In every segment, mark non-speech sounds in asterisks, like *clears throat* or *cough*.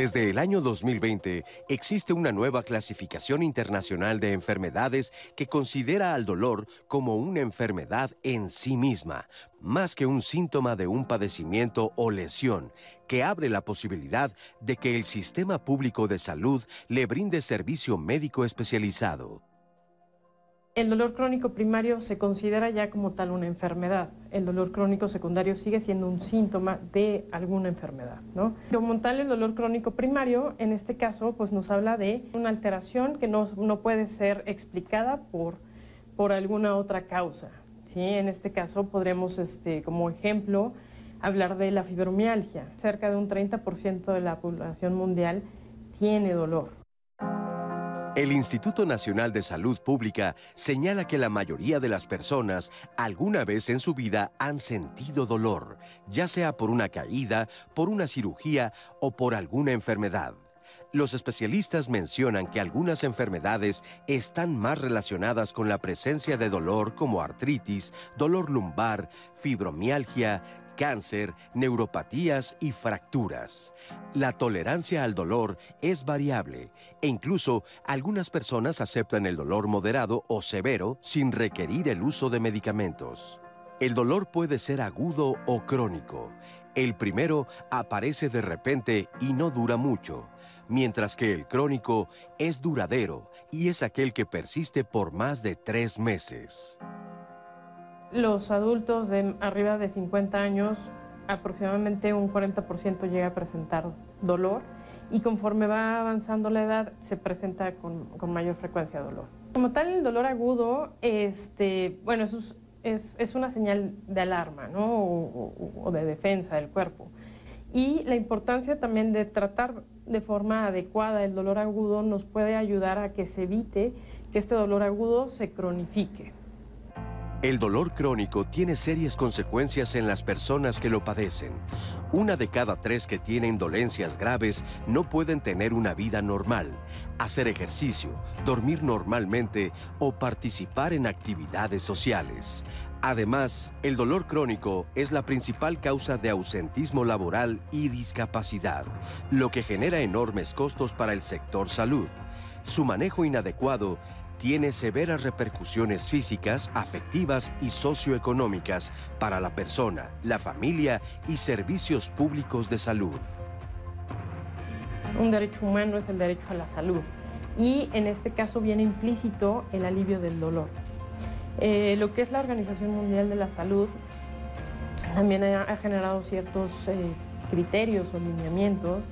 Desde el año 2020 existe una nueva clasificación internacional de enfermedades que considera al dolor como una enfermedad en sí misma, más que un síntoma de un padecimiento o lesión, que abre la posibilidad de que el sistema público de salud le brinde servicio médico especializado. El dolor crónico primario se considera ya como tal una enfermedad. El dolor crónico secundario sigue siendo un síntoma de alguna enfermedad, ¿no? Como tal, el dolor crónico primario, en este caso, pues nos habla de una alteración que no, puede ser explicada por, por alguna otra causa, ¿sí? En este caso, podremos, este, como ejemplo, hablar de la fibromialgia. Cerca de un 30% de la población mundial tiene dolor. El Instituto Nacional de Salud Pública señala que la mayoría de las personas alguna vez en su vida han sentido dolor, ya sea por una caída, por una cirugía o por alguna enfermedad. Los especialistas mencionan que algunas enfermedades están más relacionadas con la presencia de dolor como artritis, dolor lumbar, fibromialgia, cáncer, neuropatías y fracturas. La tolerancia al dolor es variable e incluso algunas personas aceptan el dolor moderado o severo sin requerir el uso de medicamentos. El dolor puede ser agudo o crónico. El primero aparece de repente y no dura mucho, mientras que el crónico es duradero y es aquel que persiste por más de tres meses. Los adultos de arriba de 50 años, aproximadamente un 40% llega a presentar dolor y conforme va avanzando la edad se presenta con, mayor frecuencia dolor. Como tal, el dolor agudo, este, bueno, es, es, una señal de alarma ¿no? o, o de defensa del cuerpo. Y la importancia también de tratar de forma adecuada el dolor agudo nos puede ayudar a que se evite que este dolor agudo se cronifique. El dolor crónico tiene serias consecuencias en las personas que lo padecen. Una de cada tres que tienen dolencias graves no pueden tener una vida normal, hacer ejercicio, dormir normalmente o participar en actividades sociales. Además, el dolor crónico es la principal causa de ausentismo laboral y discapacidad, lo que genera enormes costos para el sector salud. Su manejo inadecuado tiene severas repercusiones físicas, afectivas y socioeconómicas para la persona, la familia y servicios públicos de salud. Un derecho humano es el derecho a la salud y en este caso viene implícito el alivio del dolor. Eh, lo que es la Organización Mundial de la Salud también ha, generado ciertos eh, criterios o lineamientos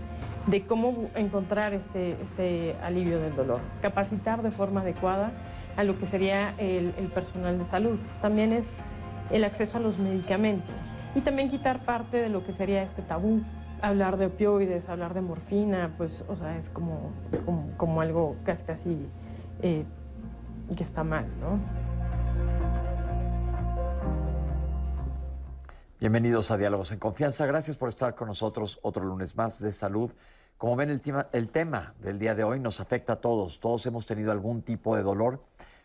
de cómo encontrar este, este alivio del dolor. Capacitar de forma adecuada a lo que sería el, personal de salud. También es el acceso a los medicamentos y también quitar parte de lo que sería este tabú. Hablar de opioides, hablar de morfina, pues, o sea, es como, como, algo casi, casi eh, que está mal, ¿no? Bienvenidos a Diálogos en Confianza. Gracias por estar con nosotros otro lunes más de salud. Como ven, el tema, el tema del día de hoy nos afecta a todos. Todos hemos tenido algún tipo de dolor.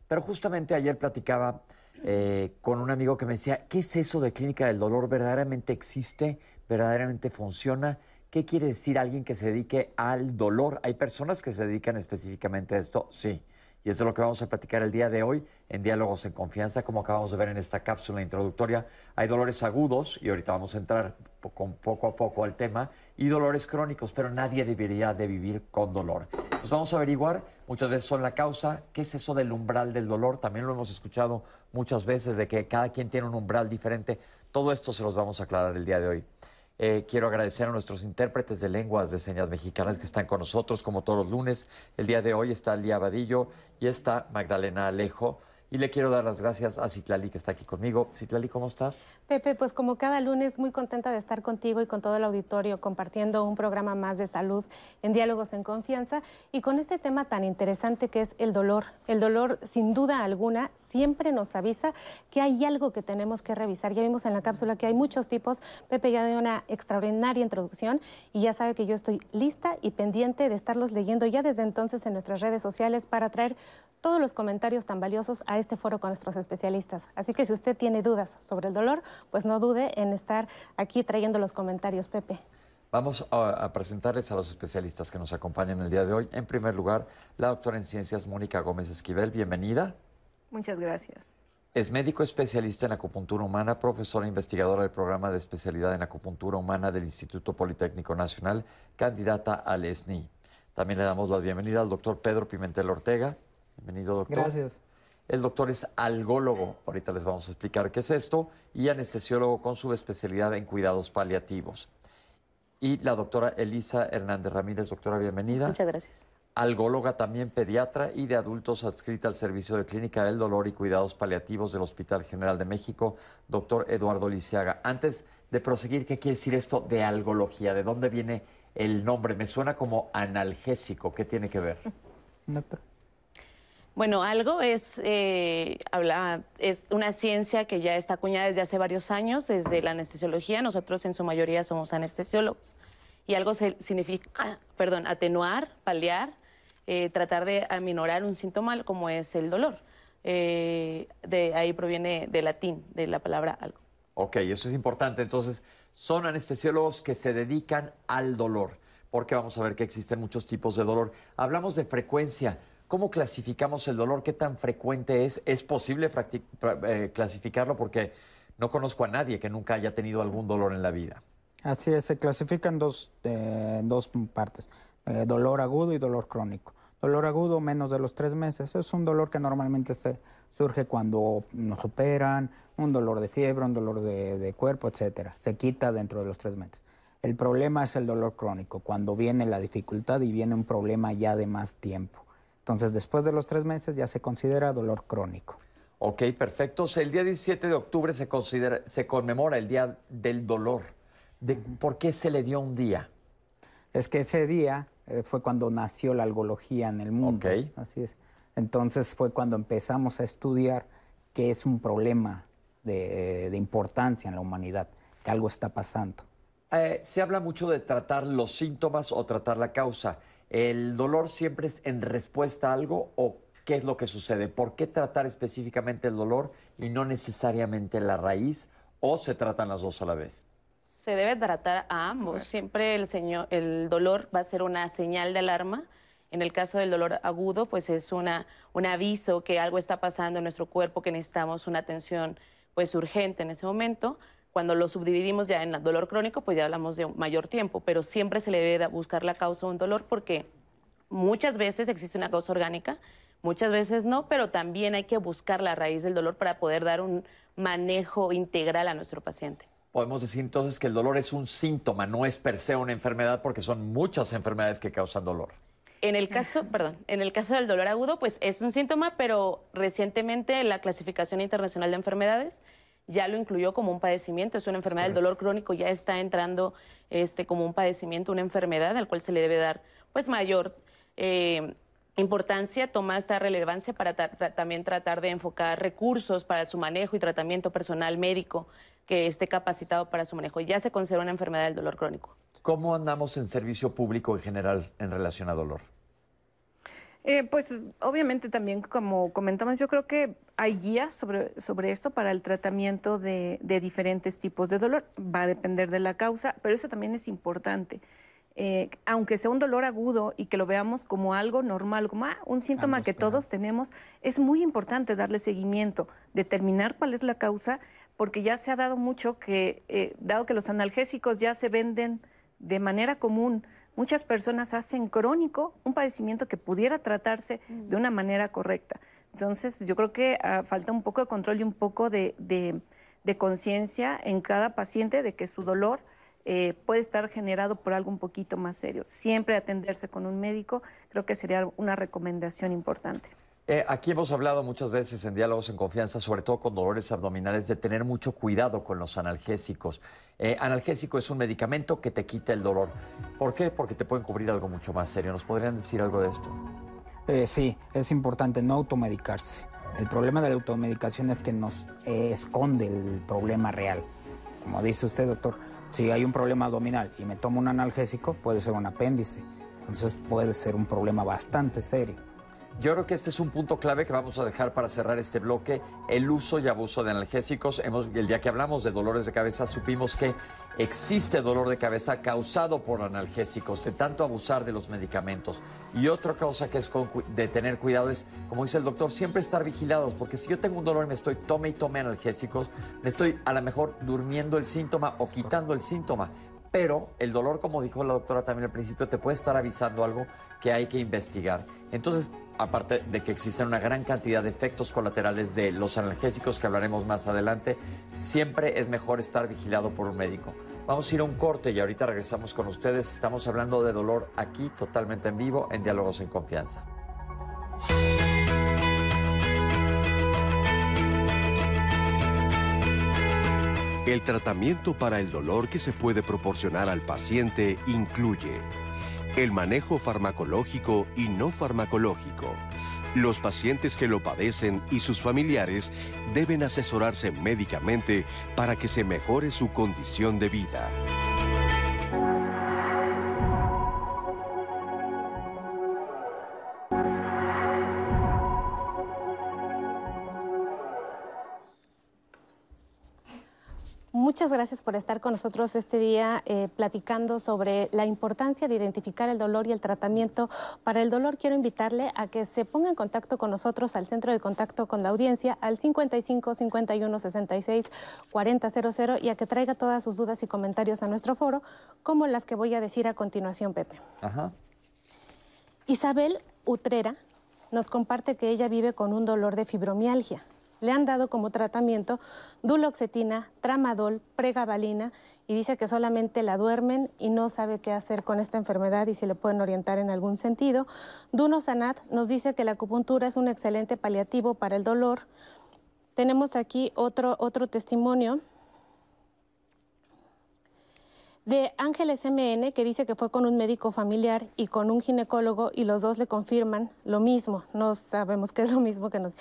Pero justamente ayer platicaba eh, con un amigo que me decía, ¿qué es eso de clínica del dolor? ¿Verdaderamente existe? ¿Verdaderamente funciona? ¿Qué quiere decir alguien que se dedique al dolor? ¿Hay personas que se dedican específicamente a esto? Sí. Y es lo que vamos a platicar el día de hoy en Diálogos en Confianza, como acabamos de ver en esta cápsula introductoria. Hay dolores agudos, y ahorita vamos a entrar poco a poco al tema, y dolores crónicos, pero nadie debería de vivir con dolor. Entonces vamos a averiguar, muchas veces son la causa, qué es eso del umbral del dolor, también lo hemos escuchado muchas veces, de que cada quien tiene un umbral diferente. Todo esto se los vamos a aclarar el día de hoy. Eh, quiero agradecer a nuestros intérpretes de lenguas de señas mexicanas que están con nosotros como todos los lunes. El día de hoy está Lía Vadillo y está Magdalena Alejo. Y le quiero dar las gracias a Citlali que está aquí conmigo. Citlali, ¿cómo estás? Pepe, pues como cada lunes, muy contenta de estar contigo y con todo el auditorio compartiendo un programa más de salud en Diálogos en Confianza y con este tema tan interesante que es el dolor. El dolor, sin duda alguna, siempre nos avisa que hay algo que tenemos que revisar. Ya vimos en la cápsula que hay muchos tipos. Pepe ya dio una extraordinaria introducción y ya sabe que yo estoy lista y pendiente de estarlos leyendo ya desde entonces en nuestras redes sociales para traer todos los comentarios tan valiosos a este foro con nuestros especialistas. Así que si usted tiene dudas sobre el dolor, pues no dude en estar aquí trayendo los comentarios, Pepe. Vamos a, presentarles a los especialistas que nos acompañan el día de hoy. En primer lugar, la doctora en ciencias Mónica Gómez Esquivel, bienvenida. Muchas gracias. Es médico especialista en acupuntura humana, profesora investigadora del programa de especialidad en acupuntura humana del Instituto Politécnico Nacional, candidata al ESNI. También le damos la bienvenida al doctor Pedro Pimentel Ortega. Bienvenido, doctor. Gracias. El doctor es algólogo, ahorita les vamos a explicar qué es esto, y anestesiólogo con su especialidad en cuidados paliativos. Y la doctora Elisa Hernández Ramírez, doctora, bienvenida. Muchas gracias algóloga también pediatra y de adultos adscrita al Servicio de Clínica del Dolor y Cuidados Paliativos del Hospital General de México, doctor Eduardo Lisiaga. Antes de proseguir, ¿qué quiere decir esto de algología? ¿De dónde viene el nombre? Me suena como analgésico. ¿Qué tiene que ver? *laughs* Doctor. Bueno, algo es, eh, habla, es una ciencia que ya está acuñada desde hace varios años, desde la anestesiología. Nosotros en su mayoría somos anestesiólogos. Y algo se, significa, perdón, atenuar, paliar, eh, tratar de aminorar un síntoma como es el dolor. Eh, de ahí proviene del latín, de la palabra algo. Ok, eso es importante. Entonces, son anestesiólogos que se dedican al dolor, porque vamos a ver que existen muchos tipos de dolor. Hablamos de frecuencia. ¿Cómo clasificamos el dolor? ¿Qué tan frecuente es? ¿Es posible eh, clasificarlo? Porque no conozco a nadie que nunca haya tenido algún dolor en la vida. Así es, se clasifican dos, dos partes, eh, dolor agudo y dolor crónico. Dolor agudo menos de los tres meses, es un dolor que normalmente se, surge cuando nos operan, un dolor de fiebre, un dolor de, cuerpo, etcétera. Se quita dentro de los tres meses. El problema es el dolor crónico, cuando viene la dificultad y viene un problema ya de más tiempo. Entonces, después de los tres meses ya se considera dolor crónico. Ok, perfecto. el día 17 de octubre se, considera, se conmemora el Día del Dolor por qué se le dio un día. Es que ese día eh, fue cuando nació la algología en el mundo. Así es. Entonces fue cuando empezamos a estudiar que es un problema de, importancia en la humanidad, que algo está pasando. Eh, se habla mucho de tratar los síntomas o tratar la causa. ¿El dolor siempre es en respuesta a algo o qué es lo que sucede? ¿Por qué tratar específicamente el dolor y no necesariamente la raíz o se tratan las dos a la vez? Se debe tratar a ambos. Siempre el, señor, el dolor va a ser una señal de alarma. En el caso del dolor agudo, pues es una, un aviso que algo está pasando en nuestro cuerpo, que necesitamos una atención pues urgente en ese momento. Cuando lo subdividimos ya en dolor crónico, pues ya hablamos de mayor tiempo, pero siempre se le debe buscar la causa de un dolor porque muchas veces existe una causa orgánica, muchas veces no, pero también hay que buscar la raíz del dolor para poder dar un manejo integral a nuestro paciente podemos decir entonces que el dolor es un síntoma, no es per se una enfermedad, porque son muchas enfermedades que causan dolor. En el caso, perdón, en el caso del dolor agudo, pues es un síntoma, pero recientemente la clasificación internacional de enfermedades ya lo incluyó como un padecimiento, es una enfermedad del dolor crónico, ya está entrando este, como un padecimiento, una enfermedad al cual se le debe dar pues mayor eh, importancia, toma esta relevancia para también tratar de enfocar recursos para su manejo y tratamiento personal médico que esté capacitado para su manejo. Ya se considera una enfermedad del dolor crónico. ¿Cómo andamos en servicio público en general en relación a dolor? Eh, pues obviamente también, como comentamos, yo creo que hay guías sobre, sobre esto para el tratamiento de, diferentes tipos de dolor. Va a depender de la causa, pero eso también es importante. Eh, aunque sea un dolor agudo y que lo veamos como algo normal, como ah, un síntoma que todos tenemos, es muy importante darle seguimiento, determinar cuál es la causa, porque ya se ha dado mucho que, eh, dado que los analgésicos ya se venden de manera común, muchas personas hacen crónico un padecimiento que pudiera tratarse de una manera correcta. Entonces, yo creo que ah, falta un poco de control y un poco de, conciencia en cada paciente de que su dolor eh, puede estar generado por algo un poquito más serio. Siempre atenderse con un médico creo que sería una recomendación importante. Eh, aquí hemos hablado muchas veces en diálogos en confianza, sobre todo con dolores abdominales, de tener mucho cuidado con los analgésicos. Eh, analgésico es un medicamento que te quita el dolor. ¿Por qué? Porque te pueden cubrir algo mucho más serio. ¿Nos podrían decir algo de esto? Eh, sí, es importante no automedicarse. El problema de la automedicación es que nos esconde el problema real. Como dice usted, doctor, si hay un problema abdominal y me tomo un analgésico, puede ser un apéndice. Entonces puede ser un problema bastante serio. Yo creo que este es un punto clave que vamos a dejar para cerrar este bloque, el uso y abuso de analgésicos. Hemos, el día que hablamos de dolores de cabeza supimos que existe dolor de cabeza causado por analgésicos, de tanto abusar de los medicamentos. Y otra cosa que es de tener cuidado es, como dice el doctor, siempre estar vigilados, porque si yo tengo un dolor y me estoy tome y tome analgésicos, me estoy a lo mejor durmiendo el síntoma o quitando el síntoma pero el dolor, como dijo la doctora también al principio, te puede estar avisando algo que hay que investigar. Entonces, aparte de que existen una gran cantidad de efectos colaterales de los analgésicos que hablaremos más adelante, siempre es mejor estar vigilado por un médico. Vamos a ir a un corte y ahorita regresamos con ustedes. Estamos hablando de dolor aquí, totalmente en vivo, en Diálogos en Confianza. El tratamiento para el dolor que se puede proporcionar al paciente incluye el manejo farmacológico y no farmacológico. Los pacientes que lo padecen y sus familiares deben asesorarse médicamente para que se mejore su condición de vida. Muchas gracias por estar con nosotros este día eh, platicando sobre la importancia de identificar el dolor y el tratamiento para el dolor. Quiero invitarle a que se ponga en contacto con nosotros al centro de contacto con la audiencia al 55 51 66 4000 y a que traiga todas sus dudas y comentarios a nuestro foro, como las que voy a decir a continuación, Pepe. Ajá. Isabel Utrera nos comparte que ella vive con un dolor de fibromialgia le han dado como tratamiento duloxetina, tramadol, pregabalina y dice que solamente la duermen y no sabe qué hacer con esta enfermedad y si le pueden orientar en algún sentido. Duno Sanat nos dice que la acupuntura es un excelente paliativo para el dolor. Tenemos aquí otro, otro testimonio de Ángeles MN, que dice que fue con un médico familiar y con un ginecólogo y los dos le confirman lo mismo, no sabemos qué es lo mismo que nos,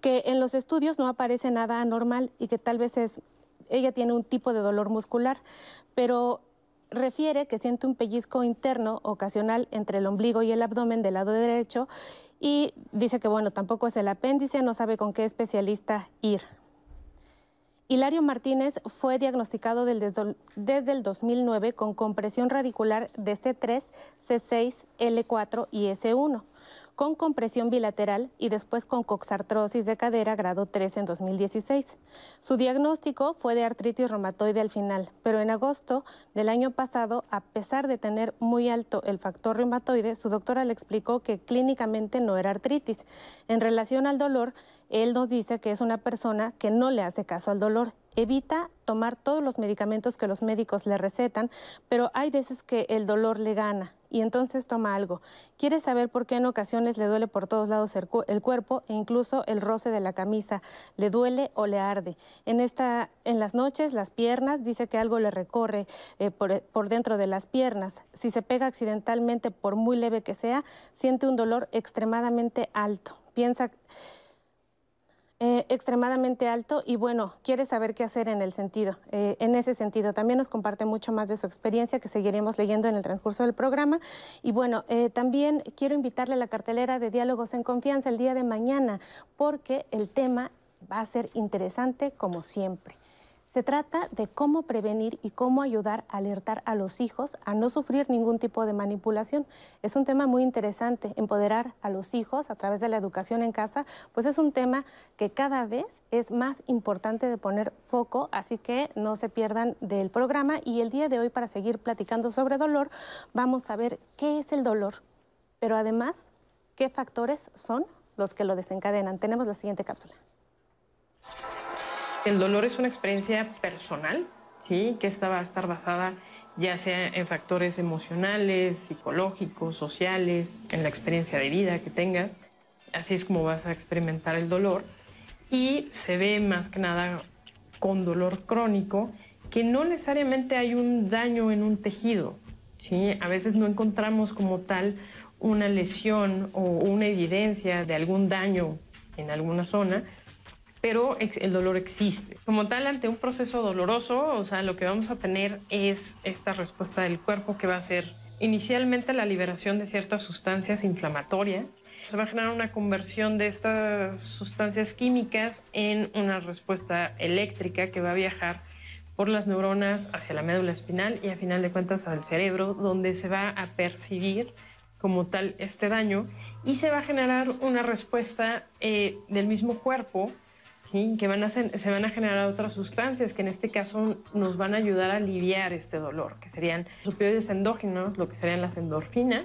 que en los estudios no aparece nada anormal y que tal vez es, ella tiene un tipo de dolor muscular, pero refiere que siente un pellizco interno ocasional entre el ombligo y el abdomen del lado derecho y dice que bueno, tampoco es el apéndice, no sabe con qué especialista ir. Hilario Martínez fue diagnosticado desde el 2009 con compresión radicular de C3, C6, L4 y S1 con compresión bilateral y después con coxartrosis de cadera grado 3 en 2016. Su diagnóstico fue de artritis reumatoide al final, pero en agosto del año pasado, a pesar de tener muy alto el factor reumatoide, su doctora le explicó que clínicamente no era artritis. En relación al dolor, él nos dice que es una persona que no le hace caso al dolor. Evita tomar todos los medicamentos que los médicos le recetan, pero hay veces que el dolor le gana y entonces toma algo. Quiere saber por qué en ocasiones le duele por todos lados el, cuerpo e incluso el roce de la camisa. Le duele o le arde. En, esta, en las noches, las piernas, dice que algo le recorre eh, por, por dentro de las piernas. Si se pega accidentalmente, por muy leve que sea, siente un dolor extremadamente alto. Piensa eh, extremadamente alto y bueno, quiere saber qué hacer en el sentido, eh, en ese sentido. También nos comparte mucho más de su experiencia que seguiremos leyendo en el transcurso del programa. Y bueno, eh, también quiero invitarle a la cartelera de Diálogos en Confianza el día de mañana, porque el tema va a ser interesante como siempre. Se trata de cómo prevenir y cómo ayudar a alertar a los hijos a no sufrir ningún tipo de manipulación. Es un tema muy interesante, empoderar a los hijos a través de la educación en casa, pues es un tema que cada vez es más importante de poner foco, así que no se pierdan del programa y el día de hoy para seguir platicando sobre dolor, vamos a ver qué es el dolor, pero además qué factores son los que lo desencadenan. Tenemos la siguiente cápsula. El dolor es una experiencia personal, ¿sí? que esta va a estar basada ya sea en factores emocionales, psicológicos, sociales, en la experiencia de vida que tengas. Así es como vas a experimentar el dolor. Y se ve más que nada con dolor crónico, que no necesariamente hay un daño en un tejido. ¿sí? A veces no encontramos como tal una lesión o una evidencia de algún daño en alguna zona, pero el dolor existe. Como tal, ante un proceso doloroso, o sea, lo que vamos a tener es esta respuesta del cuerpo que va a ser inicialmente la liberación de ciertas sustancias inflamatorias Se va a generar una conversión de estas sustancias químicas en una respuesta eléctrica que va a viajar por las neuronas hacia la médula espinal y a final de cuentas al cerebro, donde se va a percibir como tal este daño y se va a generar una respuesta eh, del mismo cuerpo que van a se van a generar otras sustancias que en este caso nos van a ayudar a aliviar este dolor, que serían los opioides endógenos, lo que serían las endorfinas,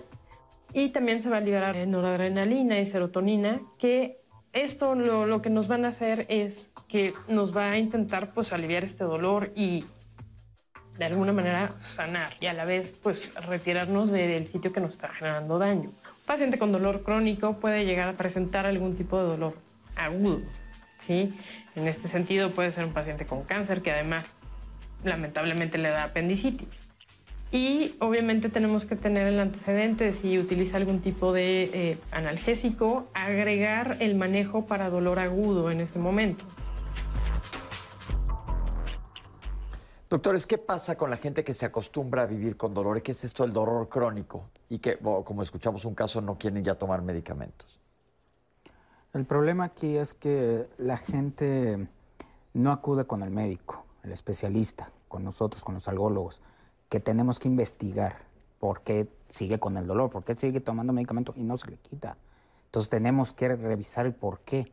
y también se va a liberar noradrenalina y serotonina, que esto lo, lo, que nos van a hacer es que nos va a intentar pues aliviar este dolor y de alguna manera sanar y a la vez pues retirarnos del sitio que nos está generando daño. Un paciente con dolor crónico puede llegar a presentar algún tipo de dolor agudo. ¿Sí? En este sentido puede ser un paciente con cáncer que además lamentablemente le da apendicitis. Y obviamente tenemos que tener el antecedente si utiliza algún tipo de eh, analgésico, agregar el manejo para dolor agudo en ese momento. Doctores, ¿qué pasa con la gente que se acostumbra a vivir con dolor? ¿Qué es esto del dolor crónico? Y que, como escuchamos un caso, no quieren ya tomar medicamentos. El problema aquí es que la gente no acude con el médico, el especialista, con nosotros, con los algólogos que tenemos que investigar por qué sigue con el dolor, por qué sigue tomando medicamento y no se le quita. Entonces tenemos que revisar el por qué.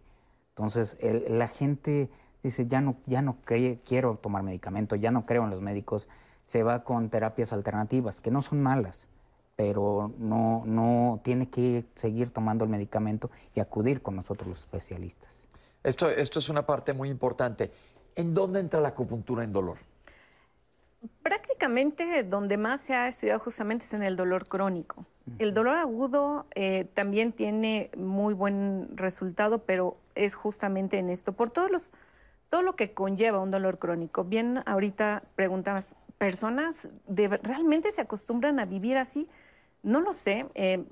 Entonces la gente dice, ya no, ya no quiero tomar medicamento, ya no creo en los médicos, se va con terapias alternativas, que no son malas, pero no, no tiene que seguir tomando el medicamento y acudir con nosotros los especialistas. Esto, esto es una parte muy importante. ¿En dónde entra la acupuntura en dolor? Prácticamente donde más se ha estudiado justamente es en el dolor crónico. El dolor agudo eh, también tiene muy buen resultado, pero es justamente en esto, por todos los, todo lo que conlleva un dolor crónico. Bien, ahorita preguntabas, ¿personas realmente se acostumbran a vivir así? No lo sé. Eh,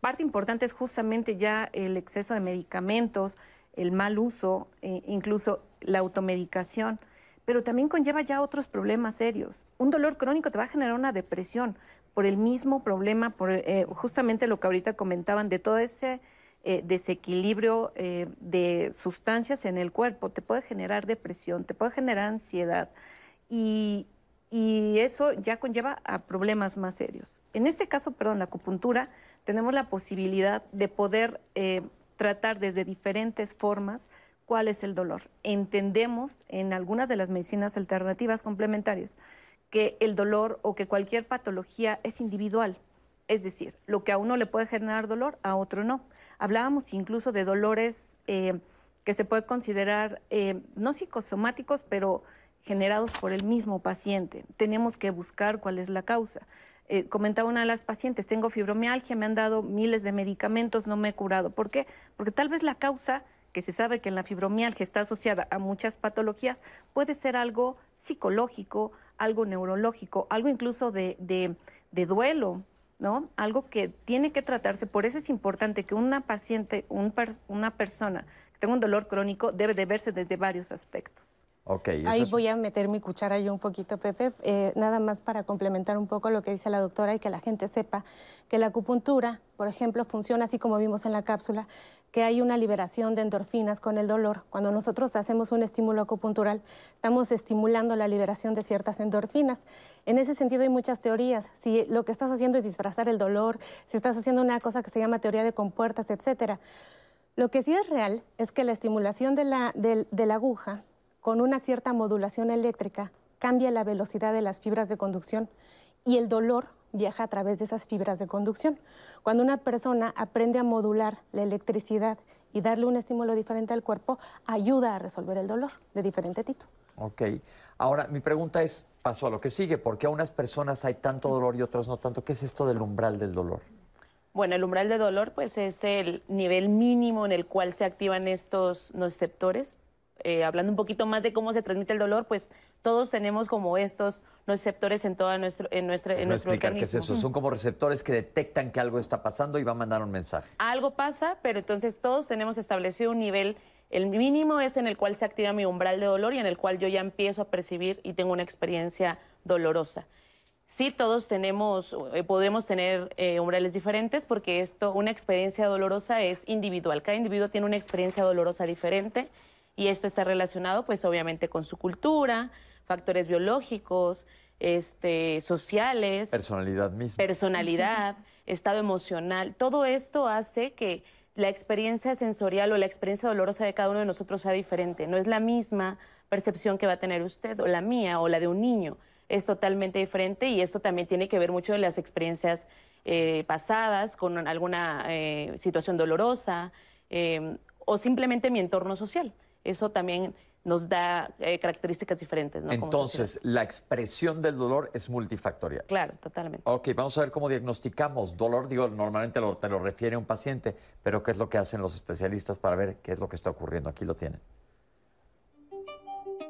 parte importante es justamente ya el exceso de medicamentos, el mal uso, e incluso la automedicación pero también conlleva ya otros problemas serios. Un dolor crónico te va a generar una depresión por el mismo problema, por eh, justamente lo que ahorita comentaban, de todo ese eh, desequilibrio eh, de sustancias en el cuerpo. Te puede generar depresión, te puede generar ansiedad y, y eso ya conlleva a problemas más serios. En este caso, perdón, la acupuntura, tenemos la posibilidad de poder tratar desde diferentes formas cuál es el dolor. Entendemos en algunas de las medicinas alternativas complementarias que el dolor o que cualquier patología es individual. Es decir, lo que a uno le puede generar dolor, a otro no. Hablábamos incluso de dolores eh, que se puede considerar eh, no psicosomáticos, pero generados por el mismo paciente. Tenemos que buscar cuál es la causa. Eh, comentaba una de las pacientes, tengo fibromialgia, me han dado miles de medicamentos, no me he curado. ¿Por qué? Porque tal vez la causa que se sabe que en la fibromialgia está asociada a muchas patologías, puede ser algo psicológico, algo neurológico, algo incluso de, de, duelo, ¿no? Algo que tiene que tratarse. Por eso es importante que una paciente, una persona que tenga un dolor crónico debe de verse desde varios aspectos. Ahí voy a meter mi cuchara yo un poquito, Pepe, eh, nada más para complementar un poco lo que dice la doctora y que la gente sepa que la acupuntura, por ejemplo, funciona así como vimos en la cápsula, que hay una liberación de endorfinas con el dolor. Cuando nosotros hacemos un estímulo acupuntural, estamos estimulando la liberación de ciertas endorfinas. En ese sentido hay muchas teorías. Si lo que estás haciendo es disfrazar el dolor, si estás haciendo una cosa que se llama teoría de compuertas, etcétera. Lo que sí es real es que la estimulación de la, de la aguja con una cierta modulación eléctrica cambia la velocidad de las fibras de conducción y el dolor viaja a través de esas fibras de conducción. Cuando una persona aprende a modular la electricidad y darle un estímulo diferente al cuerpo, ayuda a resolver el dolor de diferente tipo. Ok. Ahora, mi pregunta es, paso a lo que sigue, ¿por qué a unas personas hay tanto dolor y otras no tanto? ¿Qué es esto del umbral del dolor? Bueno, el umbral de dolor pues es el nivel mínimo en el cual se activan estos receptores eh, hablando un poquito más de cómo se transmite el dolor, pues todos tenemos como estos receptores en toda nuestro en nuestra en nuestro explicar qué es eso. Son como receptores que detectan que algo está pasando y va a mandar un mensaje. Algo pasa, pero entonces todos tenemos establecido un nivel. El mínimo es en el cual se activa mi umbral de dolor y en el cual yo ya empiezo a percibir y tengo una experiencia dolorosa. Sí, todos tenemos, eh, podemos tener eh, umbrales diferentes porque esto, una experiencia dolorosa es individual. Cada individuo tiene una experiencia dolorosa diferente y esto está relacionado, pues, obviamente, con su cultura, factores biológicos, este, sociales. Personalidad misma. Personalidad, estado emocional. Todo esto hace que la experiencia sensorial o la experiencia dolorosa de cada uno de nosotros sea diferente. No es la misma percepción que va a tener usted o la mía o la de un niño es totalmente diferente y esto también tiene que ver mucho de las experiencias eh, pasadas con alguna eh, situación dolorosa eh, o simplemente mi entorno social. Eso también nos da características diferentes. Entonces, la expresión del dolor es multifactorial. Claro, totalmente. Ok, vamos a ver cómo diagnosticamos dolor. Digo, normalmente te lo refiere un paciente, pero ¿qué es lo que hacen los especialistas para ver qué es lo que está ocurriendo? Aquí lo tienen.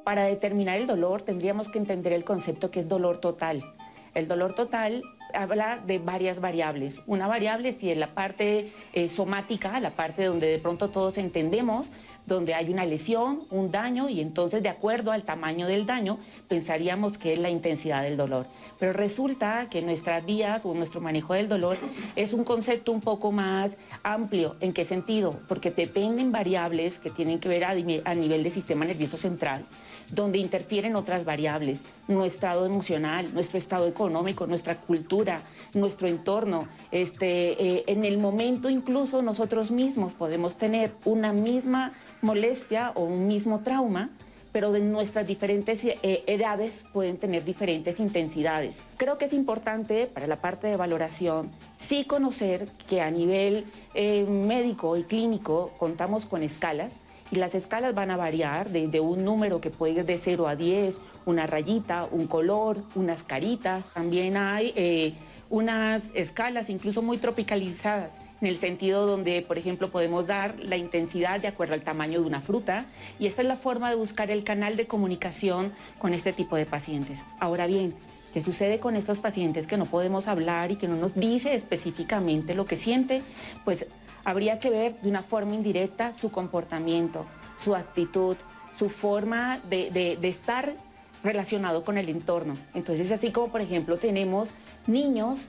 Para determinar el dolor tendríamos que entender el concepto que es dolor total. El dolor total habla de varias variables. Una variable si es la parte eh, somática, la parte donde de pronto todos entendemos, donde hay una lesión, un daño, y entonces de acuerdo al tamaño del daño pensaríamos que es la intensidad del dolor. Pero resulta que nuestras vías o nuestro manejo del dolor es un concepto un poco más amplio. ¿En qué sentido? Porque dependen variables que tienen que ver a, nivel del sistema nervioso central donde interfieren otras variables, nuestro estado emocional, nuestro estado económico, nuestra cultura, nuestro entorno. Este, eh, en el momento incluso nosotros mismos podemos tener una misma molestia o un mismo trauma, pero de nuestras diferentes eh, edades pueden tener diferentes intensidades. Creo que es importante para la parte de valoración sí conocer que a nivel eh, médico y clínico contamos con escalas y las escalas van a variar desde un número que puede ir de 0 a 10, una rayita, un color, unas caritas. También hay eh, unas escalas incluso muy tropicalizadas en el sentido donde, por ejemplo, podemos dar la intensidad de acuerdo al tamaño de una fruta y esta es la forma de buscar el canal de comunicación con este tipo de pacientes. Ahora bien, ¿qué sucede con estos pacientes que no podemos hablar y que no nos dice específicamente lo que siente? Pues habría que ver de una forma indirecta su comportamiento, su actitud, su forma de, estar relacionado con el entorno. Entonces, así como por ejemplo tenemos niños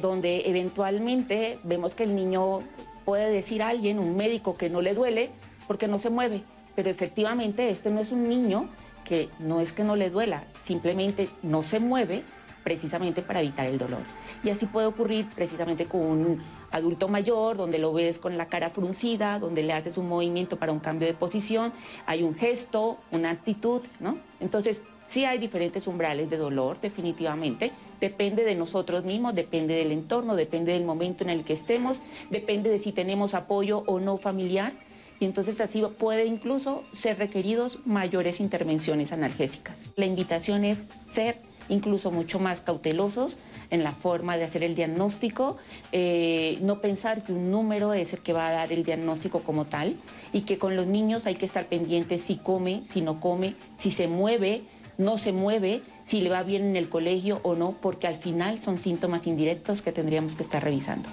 donde eventualmente vemos que el niño puede decir a alguien, un médico, que no le duele porque no se mueve, pero efectivamente este no es un niño que no es que no le duela, simplemente no se mueve precisamente para evitar el dolor. Y así puede ocurrir precisamente con un adulto mayor, donde lo ves con la cara fruncida, donde le haces un movimiento para un cambio de posición, hay un gesto, una actitud, ¿no? Entonces, sí hay diferentes umbrales de dolor, definitivamente. Depende de nosotros mismos, depende del entorno, depende del momento en el que estemos, depende de si tenemos apoyo o no familiar. Y entonces así puede incluso ser requeridos mayores intervenciones analgésicas. La invitación es ser incluso mucho más cautelosos en la forma de hacer el diagnóstico, eh, no pensar que un número es el que va a dar el diagnóstico como tal y que con los niños hay que estar pendientes si come, si no come, si se mueve, no se mueve, si le va bien en el colegio o no, porque al final son síntomas indirectos que tendríamos que estar revisando.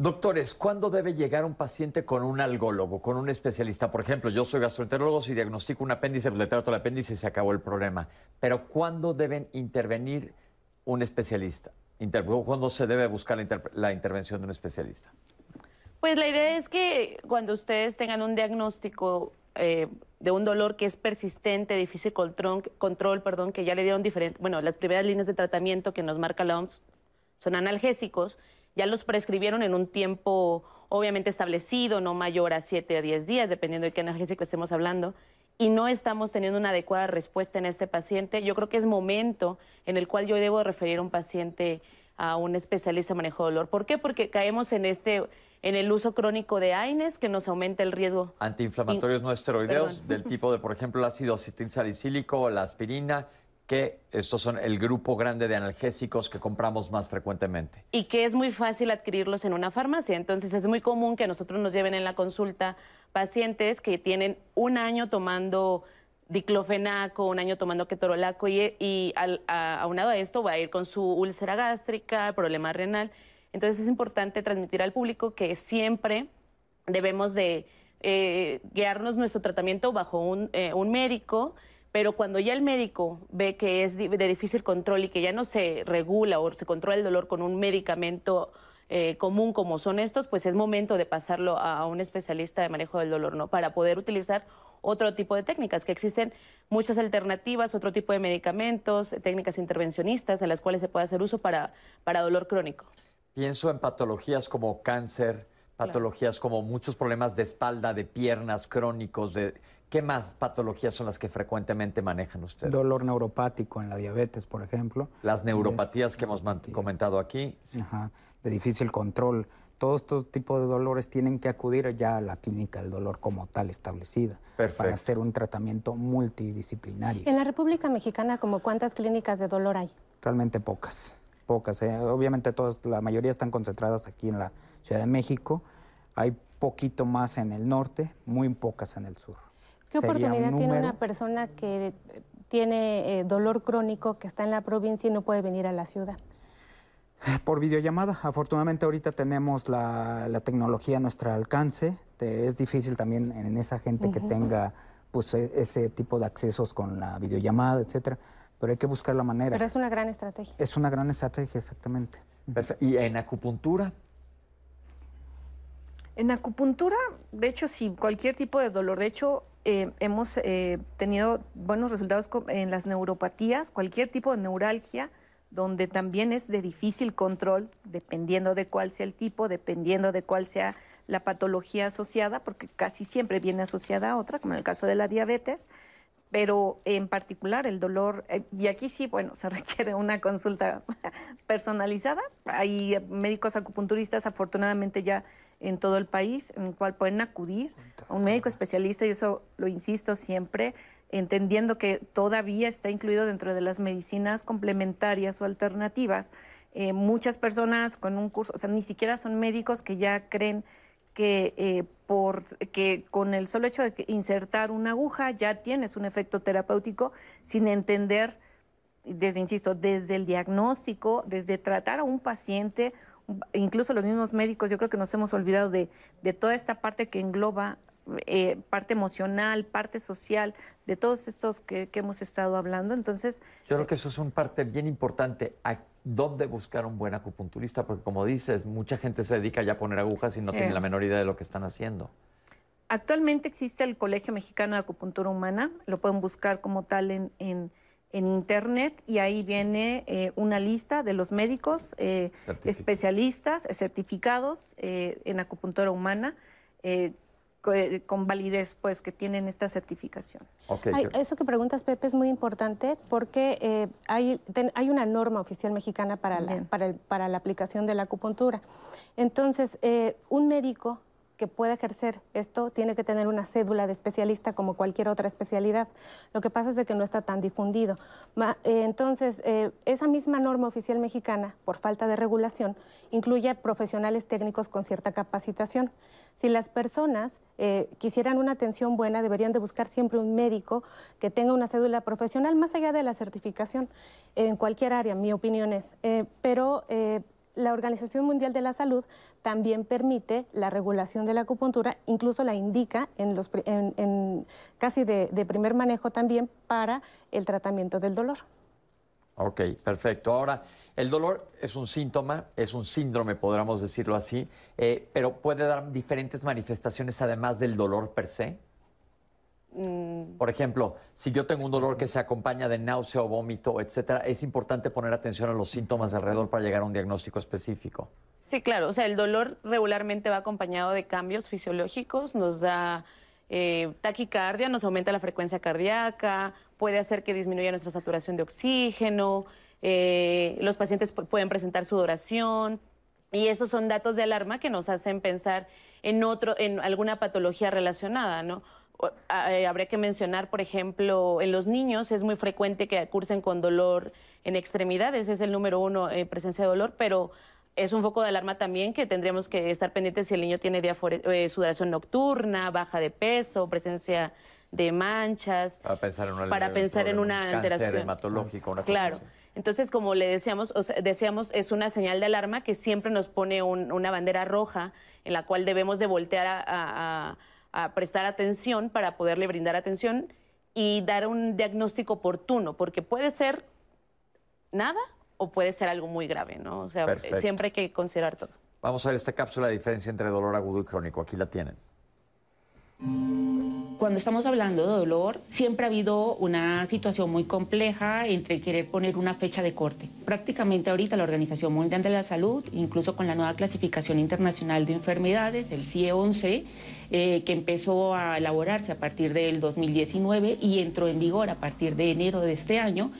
Doctores, ¿cuándo debe llegar un paciente con un algólogo, con un especialista? Por ejemplo, yo soy gastroenterólogo, si diagnostico un apéndice, pues le trato el apéndice y se acabó el problema. Pero ¿cuándo deben intervenir un especialista? ¿Cuándo se debe buscar la, intervención de un especialista? Pues la idea es que cuando ustedes tengan un diagnóstico eh, de un dolor que es persistente, difícil control, control, perdón, que ya le dieron diferentes, bueno, las primeras líneas de tratamiento que nos marca la OMS son analgésicos, ya los prescribieron en un tiempo obviamente establecido, no mayor a 7 a 10 días, dependiendo de qué analgésico estemos hablando, y no estamos teniendo una adecuada respuesta en este paciente, yo creo que es momento en el cual yo debo referir a un paciente a un especialista en manejo de dolor. ¿Por qué? Porque caemos en este en el uso crónico de AINES que nos aumenta el riesgo. Antiinflamatorios no esteroideos del tipo de, por ejemplo, el ácido acetilsalicílico o la aspirina, que estos son el grupo grande de analgésicos que compramos más frecuentemente. Y que es muy fácil adquirirlos en una farmacia. Entonces es muy común que a nosotros nos lleven en la consulta pacientes que tienen un año tomando diclofenaco, un año tomando ketorolaco y, y al, aunado a esto va a ir con su úlcera gástrica, problema renal. Entonces es importante transmitir al público que siempre debemos de eh, guiarnos nuestro tratamiento bajo un, eh, un médico Pero cuando ya el médico ve que es de difícil control y que ya no se regula o se controla el dolor con un medicamento eh, común como son estos, pues es momento de pasarlo a, un especialista de manejo del dolor, ¿no? Para poder utilizar otro tipo de técnicas, que existen muchas alternativas, otro tipo de medicamentos, técnicas intervencionistas en las cuales se puede hacer uso para dolor crónico. Pienso en patologías como cáncer, patologías como muchos problemas de espalda, de piernas crónicos, de ¿qué más patologías son las que frecuentemente manejan ustedes? Dolor neuropático en la diabetes, por ejemplo. Las neuropatías que hemos comentado aquí. Ajá de difícil control. Todos estos tipos de dolores tienen que acudir ya a la clínica del dolor como tal establecida para hacer un tratamiento multidisciplinario. En la República Mexicana, ¿como cuántas clínicas de dolor hay? Realmente pocas, pocas. ¿eh? Obviamente todas, la mayoría están concentradas aquí en la Ciudad de México. Hay poquito más en el norte, muy pocas en el sur. ¿Qué oportunidad tiene una persona que tiene eh, dolor crónico, que está en la provincia y no puede venir a la ciudad? Por videollamada. Afortunadamente ahorita tenemos la, tecnología a nuestro alcance. es difícil también en esa gente que tenga pues, e, ese tipo de accesos con la videollamada, etcétera. Pero hay que buscar la manera. Pero es una gran estrategia. Es una gran estrategia, exactamente. ¿Y en acupuntura? En acupuntura, de hecho, sí, cualquier tipo de dolor. De hecho, eh, hemos eh, tenido buenos resultados en las neuropatías, cualquier tipo de neuralgia donde también es de difícil control, dependiendo de cuál sea el tipo, dependiendo de cuál sea la patología asociada, porque casi siempre viene asociada a otra, como en el caso de la diabetes, pero en particular el dolor, eh, y aquí sí, bueno, *laughs* se requiere una consulta *laughs* personalizada. Hay médicos acupunturistas, afortunadamente ya en todo el país, en el cual pueden acudir a un médico especialista, y eso lo insisto siempre, entendiendo que todavía está incluido dentro de las medicinas complementarias o alternativas. Eh, muchas personas con un curso, o sea, ni siquiera son médicos que ya creen que, eh, por, que con el solo hecho de insertar una aguja ya tienes un efecto terapéutico sin entender, desde, insisto, desde el diagnóstico, desde tratar a un paciente, incluso los mismos médicos, yo creo que nos hemos olvidado de, de toda esta parte que engloba eh, parte emocional, parte social, de todos estos que, hemos estado hablando. Entonces. Yo creo que eso es una parte bien importante. ¿A dónde buscar un buen acupunturista? Porque, como dices, mucha gente se dedica ya a poner agujas y no tiene la menor idea de lo que están haciendo. Actualmente existe el Colegio Mexicano de Acupuntura Humana. Lo pueden buscar como tal en, en, Internet y ahí viene eh, una lista de los médicos eh, especialistas certificados en acupuntura humana eh, con validez, pues, que tienen esta certificación. eso que preguntas, Pepe, es muy importante porque eh, hay, hay una norma oficial mexicana para la, para, para la aplicación de la acupuntura. Entonces, eh, un médico que pueda ejercer esto tiene que tener una cédula de especialista como cualquier otra especialidad. Lo que pasa es que no está tan difundido. Eh, entonces, eh, esa misma norma oficial mexicana, por falta de regulación, incluye profesionales técnicos con cierta capacitación. Si las personas eh, quisieran una atención buena, deberían de buscar siempre un médico que tenga una cédula profesional, más allá de la certificación, en cualquier área, mi opinión es. pero la Organización Mundial de la Salud también permite la regulación de la acupuntura, incluso la indica en, los, en, casi de, primer manejo también para el tratamiento del dolor. Ok, perfecto. Ahora, el dolor es un síntoma, es un síndrome, podríamos decirlo así, eh, pero puede dar diferentes manifestaciones además del dolor per se. Mm. Por ejemplo, si yo tengo un dolor que se acompaña de náusea o vómito, etcétera, es importante poner atención a los síntomas alrededor para llegar a un diagnóstico específico. Sí, claro. O sea, el dolor regularmente va acompañado de cambios fisiológicos, nos da eh, taquicardia, nos aumenta la frecuencia cardíaca, puede hacer que disminuya nuestra saturación de oxígeno, eh, los pacientes pueden presentar sudoración y esos son datos de alarma que nos hacen pensar en otro, en alguna patología relacionada, ¿no? Eh, habría que mencionar, por ejemplo, en los niños es muy frecuente que cursen con dolor en extremidades, es el número uno en presencia de dolor, pero es un foco de alarma también que tendríamos que estar pendientes si el niño tiene eh, sudoración nocturna, baja de peso, presencia de manchas. Para pensar en una, para pensar en una alteración. hematológica, una Claro. Entonces, como le decíamos, decíamos, es una señal de alarma que siempre nos pone una bandera roja en la cual debemos de voltear a a prestar atención para poderle brindar atención y dar un diagnóstico oportuno, porque puede ser nada o puede ser algo muy grave, ¿no? O sea, Perfecto. siempre hay que considerar todo. Vamos a ver esta cápsula, la diferencia entre dolor agudo y crónico. Aquí la tienen. Cuando estamos hablando de dolor, siempre ha habido una situación muy compleja entre querer poner una fecha de corte. Prácticamente ahorita la Organización Mundial de la Salud, incluso con la nueva clasificación internacional de enfermedades, el CIE 11, eh, que empezó a elaborarse a partir del 2019 y entró en vigor a partir de enero de este año,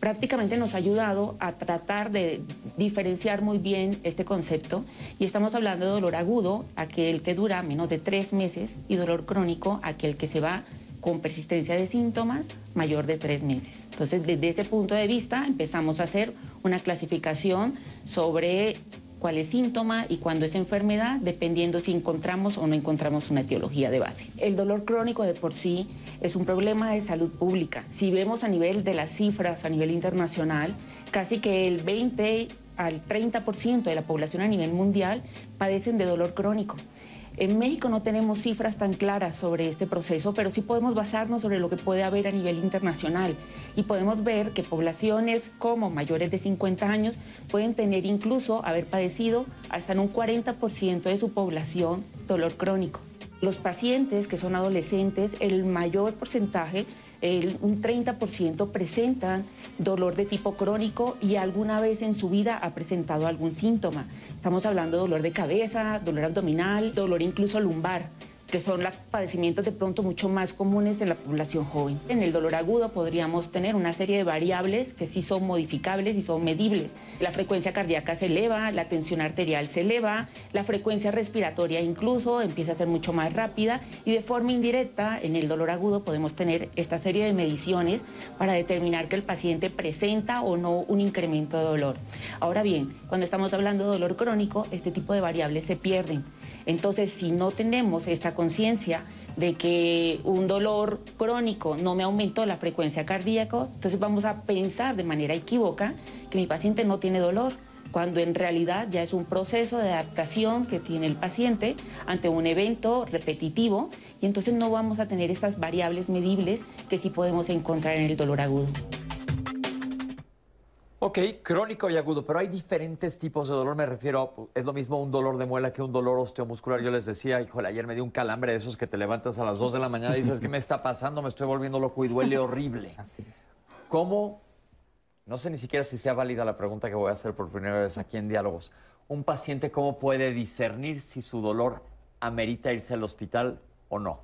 prácticamente nos ha ayudado a tratar de diferenciar muy bien este concepto y estamos hablando de dolor agudo, aquel que dura menos de tres meses, y dolor crónico, aquel que se va con persistencia de síntomas mayor de tres meses. Entonces, desde ese punto de vista empezamos a hacer una clasificación sobre cuál es síntoma y cuándo es enfermedad, dependiendo si encontramos o no encontramos una etiología de base. El dolor crónico de por sí es un problema de salud pública. Si vemos a nivel de las cifras, a nivel internacional, casi que el 20 al 30% de la población a nivel mundial padecen de dolor crónico. En México no tenemos cifras tan claras sobre este proceso, pero sí podemos basarnos sobre lo que puede haber a nivel internacional y podemos ver que poblaciones como mayores de 50 años pueden tener incluso haber padecido hasta en un 40% de su población dolor crónico. Los pacientes que son adolescentes, el mayor porcentaje el, un 30% presentan dolor de tipo crónico y alguna vez en su vida ha presentado algún síntoma. Estamos hablando de dolor de cabeza, dolor abdominal, dolor incluso lumbar que son los padecimientos de pronto mucho más comunes en la población joven. En el dolor agudo podríamos tener una serie de variables que sí son modificables y son medibles. La frecuencia cardíaca se eleva, la tensión arterial se eleva, la frecuencia respiratoria incluso empieza a ser mucho más rápida y de forma indirecta en el dolor agudo podemos tener esta serie de mediciones para determinar que el paciente presenta o no un incremento de dolor. Ahora bien, cuando estamos hablando de dolor crónico, este tipo de variables se pierden. Entonces, si no tenemos esta conciencia de que un dolor crónico no me aumentó la frecuencia cardíaca, entonces vamos a pensar de manera equívoca que mi paciente no tiene dolor, cuando en realidad ya es un proceso de adaptación que tiene el paciente ante un evento repetitivo y entonces no vamos a tener estas variables medibles que sí podemos encontrar en el dolor agudo. Ok, crónico y agudo, pero hay diferentes tipos de dolor. Me refiero, es lo mismo un dolor de muela que un dolor osteomuscular. Yo les decía, híjole, ayer me dio un calambre de esos que te levantas a las 2 de la mañana y dices, ¿qué me está pasando? Me estoy volviendo loco y duele horrible. Así es. ¿Cómo? No sé ni siquiera si sea válida la pregunta que voy a hacer por primera vez aquí en Diálogos. ¿Un paciente cómo puede discernir si su dolor amerita irse al hospital o no?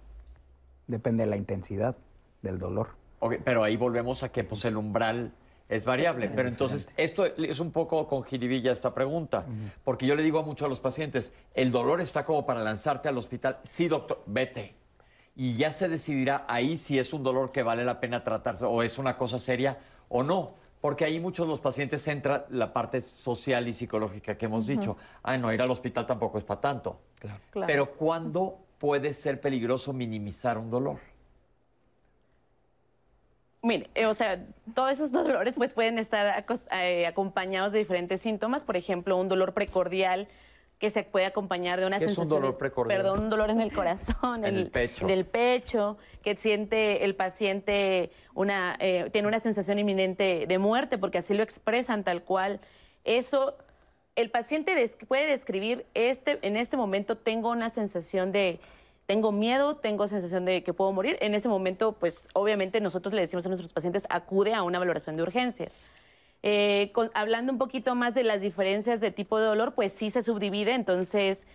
Depende de la intensidad del dolor. Ok, pero ahí volvemos a que pues, el umbral es variable. Es pero entonces, esto es un poco con jiribilla esta pregunta, porque yo le digo a muchos a los pacientes, el dolor está como para lanzarte al hospital. Sí, doctor, vete. Y ya se decidirá ahí si es un dolor que vale la pena tratarse o es una cosa seria o no. Porque ahí muchos de los pacientes entra la parte social y psicológica que hemos dicho. Ay, no, ir al hospital tampoco es para tanto. Claro. Claro. Pero ¿cuándo puede ser peligroso minimizar un dolor? Mire, eh, o sea, todos esos *laughs* dolores pues pueden estar eh, acompañados de diferentes síntomas, por ejemplo, un dolor precordial que se puede acompañar de una ¿Qué es un sensación dolor precordial? perdón, un dolor en el corazón, *laughs* En el pecho. en el pecho, que siente el paciente una eh, tiene una sensación inminente de muerte porque así lo expresan tal cual. Eso el paciente des- puede describir este en este momento tengo una sensación de tengo miedo, tengo sensación de que puedo morir. En ese momento, pues obviamente nosotros le decimos a nuestros pacientes, acude a una valoración de urgencia. Eh, con- hablando un poquito más de las diferencias de tipo de dolor, pues sí se subdivide, entonces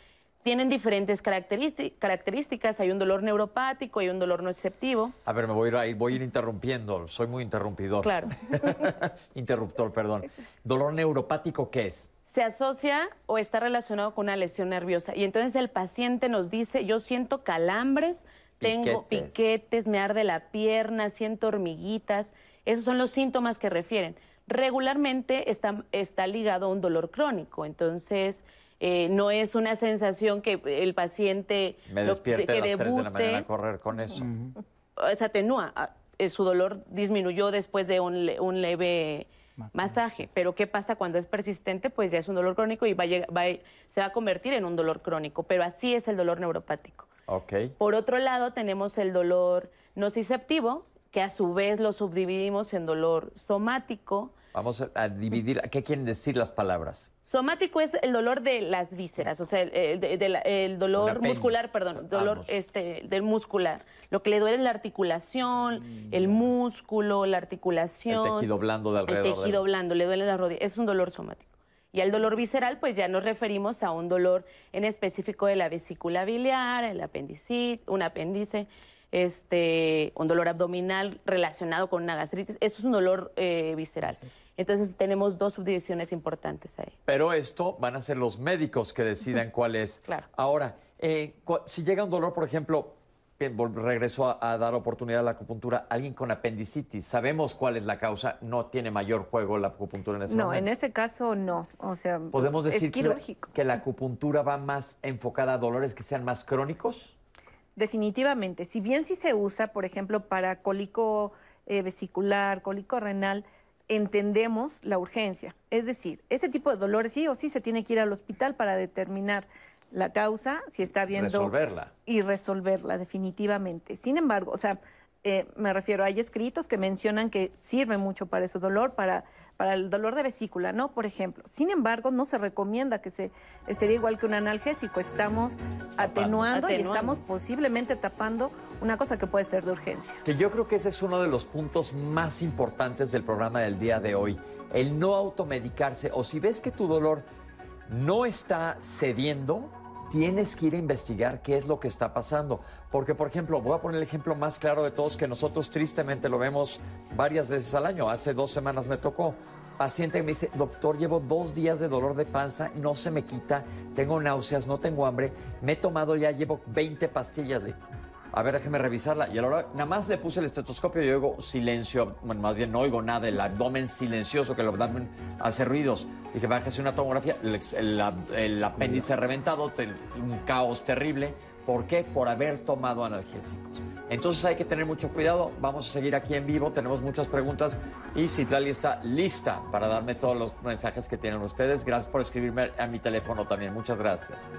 tienen diferentes característi- características. Hay un dolor neuropático y un dolor noceptivo. A ver, me voy a ir, voy a ir interrumpiendo. Soy muy interrumpidor. Claro. *laughs* Interruptor, perdón. ¿Dolor neuropático qué es? Se asocia o está relacionado con una lesión nerviosa. Y entonces el paciente nos dice, yo siento calambres, tengo Piquetes. piquetes, me arde la pierna, siento hormiguitas. Esos son los síntomas que refieren. Regularmente está, está ligado a un dolor crónico, entonces eh, no es una sensación que el paciente Me lo- despierte que a las 3 de la debute mañana a correr con eso. se atenúa. ah, eh, Su dolor disminuyó después de un, le- un leve Masaje. masaje. Pero ¿qué pasa cuando es persistente? Pues ya es un dolor crónico y va a lleg- va a- se va a convertir en un dolor crónico. Pero así es el dolor neuropático. Ok. Por otro lado, tenemos el dolor nociceptivo, que a su vez lo subdividimos en dolor somático. Vamos a, dividir, ¿qué quieren decir las palabras? Somático es el dolor de las vísceras, o sea, el, el- de- de la- el Un dolor muscular, perdón, dolor este, del muscular. Lo que le duele es la articulación, el músculo, la articulación. El tejido blando de alrededor El tejido blando, le duele la rodilla. Es un dolor somático. Y al dolor visceral, pues ya nos referimos a un dolor en específico de la vesícula biliar, el apéndice, un apéndice, este, un dolor abdominal relacionado con una gastritis. Eso es un dolor eh, visceral. Entonces tenemos dos subdivisiones importantes ahí. Pero esto van a ser los médicos que decidan cuál es. Claro. Ahora, eh, si llega un dolor, por ejemplo, regreso a, a dar oportunidad a la acupuntura, alguien con apendicitis, sabemos cuál es la causa, no tiene mayor juego la acupuntura en ese No, momento. en ese caso no. O sea, ¿Podemos decir es quirúrgico. que la acupuntura va más enfocada a dolores que sean más crónicos? Definitivamente. Si bien sí se usa, por ejemplo, para cólico eh, vesicular, cólico renal, entendemos la urgencia. Es decir, ese tipo de dolores sí o sí se tiene que ir al hospital para determinar la causa, si está viendo... Resolverla. Y resolverla, definitivamente. Sin embargo, o sea, eh, me refiero, hay escritos que mencionan que sirve mucho para ese dolor, para, para el dolor de vesícula, ¿no? Por ejemplo. Sin embargo, no se recomienda que se sería igual que un analgésico. Estamos atenuando, y Atenuando. estamos posiblemente tapando una cosa que puede ser de urgencia. Que yo creo que ese es uno de los puntos más importantes del programa del día de hoy. El no automedicarse o si ves que tu dolor no está cediendo, tienes que ir a investigar qué es lo que está pasando. Porque, por ejemplo, voy a poner el ejemplo más claro de todos que nosotros tristemente lo vemos varias veces al año. Hace dos semanas me tocó. Paciente que me dice, doctor, llevo dos días de dolor de panza, no se me quita, tengo náuseas, no tengo hambre, me he tomado ya, llevo 20 pastillas. A ver, déjeme revisarla. Y a la hora, nada más le puse el estetoscopio y oigo silencio, bueno, más bien no oigo nada, el abdomen silencioso, que el abdomen hace ruidos. Dije, bájese una tomografía, el, apéndice reventado, te- un caos terrible. ¿Por qué? Por haber tomado analgésicos. Entonces hay que tener mucho cuidado. Vamos a seguir aquí en vivo, tenemos muchas preguntas y Citlali está lista para darme todos los mensajes que tienen ustedes. Gracias por escribirme a mi teléfono también. Muchas gracias.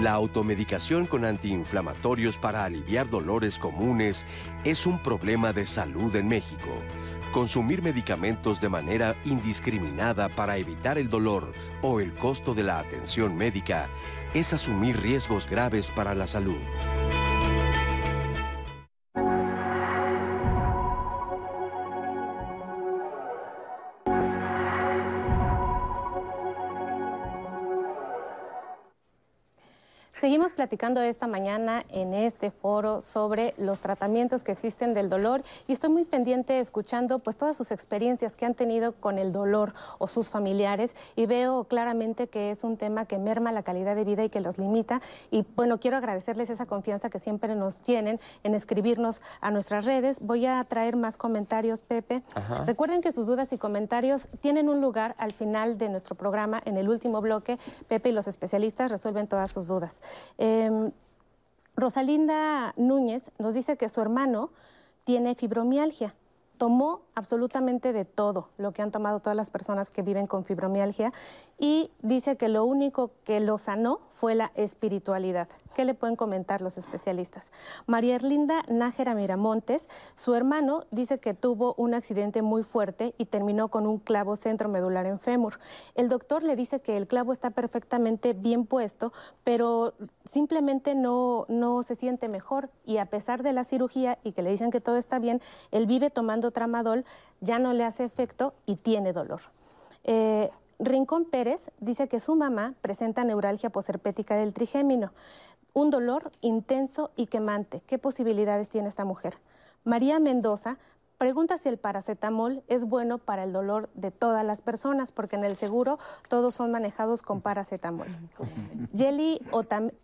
La automedicación con antiinflamatorios para aliviar dolores comunes es un problema de salud en México. Consumir medicamentos de manera indiscriminada para evitar el dolor o el costo de la atención médica es asumir riesgos graves para la salud. Seguimos platicando esta mañana en este foro sobre los tratamientos que existen del dolor y estoy muy pendiente escuchando pues todas sus experiencias que han tenido con el dolor o sus familiares y veo claramente que es un tema que merma la calidad de vida y que los limita y bueno, quiero agradecerles esa confianza que siempre nos tienen en escribirnos a nuestras redes. Voy a traer más comentarios, Pepe. Ajá. Recuerden que sus dudas y comentarios tienen un lugar al final de nuestro programa, en el último bloque. Pepe y los especialistas resuelven todas sus dudas. Em, Rosalinda Núñez nos dice que su hermano tiene fibromialgia. Tomó absolutamente de todo lo que han tomado todas las personas que viven con fibromialgia y dice que lo único que lo sanó fue la espiritualidad. ¿Qué le pueden comentar los especialistas? María Erlinda Nájera Miramontes, su hermano dice que tuvo un accidente muy fuerte y terminó con un clavo centromedular en fémur. El doctor le dice que el clavo está perfectamente bien puesto, pero simplemente no, no se siente mejor y a pesar de la cirugía y que le dicen que todo está bien, él vive tomando tramadol, ya no le hace efecto y tiene dolor. Eh, Rincón Pérez dice que su mamá presenta neuralgia posherpética del trigémino, un dolor intenso y quemante. ¿Qué posibilidades tiene esta mujer? María Mendoza pregunta si el paracetamol es bueno para el dolor de todas las personas, porque en el seguro todos son manejados con paracetamol. Yeli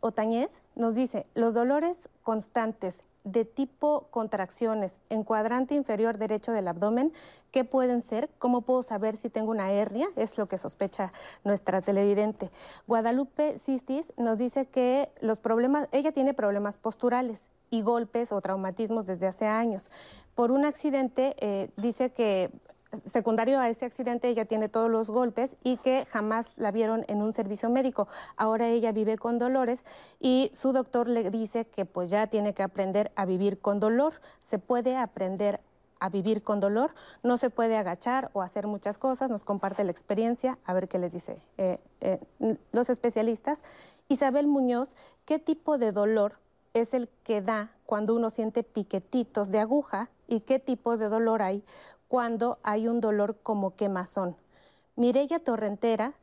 Otañez nos dice, los dolores constantes de tipo contracciones en cuadrante inferior derecho del abdomen, ¿qué pueden ser? ¿Cómo puedo saber si tengo una hernia? Es lo que sospecha nuestra televidente. Guadalupe Sistis nos dice que los problemas, ella tiene problemas posturales y golpes o traumatismos desde hace años. Por un accidente, eh, dice que secundario a este accidente ella tiene todos los golpes y que jamás la vieron en un servicio médico. Ahora ella vive con dolores y su doctor le dice que pues ya tiene que aprender a vivir con dolor. Se puede aprender a vivir con dolor, no se puede agachar o hacer muchas cosas, nos comparte la experiencia, a ver qué les dice eh, eh, los especialistas. Isabel Muñoz, ¿qué tipo de dolor es el que da cuando uno siente piquetitos de aguja y qué tipo de dolor hay cuando hay un dolor como quemazón. Mirella Torrentera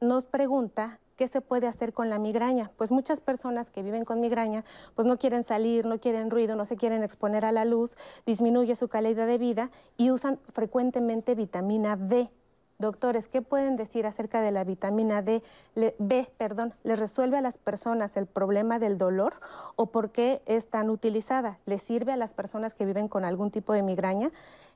nos pregunta qué se puede hacer con la migraña. Pues muchas personas que viven con migraña pues no quieren salir, no quieren ruido, no se quieren exponer a la luz, disminuye su calidad de vida y usan frecuentemente vitamina B Doctores, ¿qué pueden decir acerca de la vitamina D? B? Perdón, ¿les resuelve a las personas el problema del dolor o por qué es tan utilizada? ¿Les sirve a las personas que viven con algún tipo de migraña?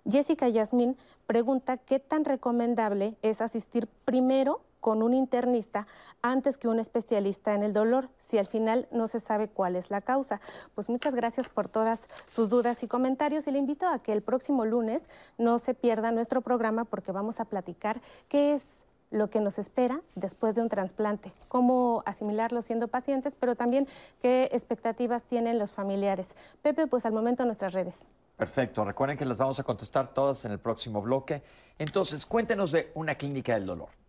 Jessica Yasmín pregunta qué tan recomendable es asistir primero con un internista antes que un especialista en el dolor, si al final no se sabe cuál es la causa. Pues muchas gracias por todas sus dudas y comentarios y le invito a que el próximo lunes no se pierda nuestro programa porque vamos a platicar qué es lo que nos espera después de un trasplante, cómo asimilarlo siendo pacientes, pero también qué expectativas tienen los familiares. Pepe, pues al momento nuestras redes. Perfecto, recuerden que las vamos a contestar todas en el próximo bloque. Entonces, cuéntenos de una clínica del dolor.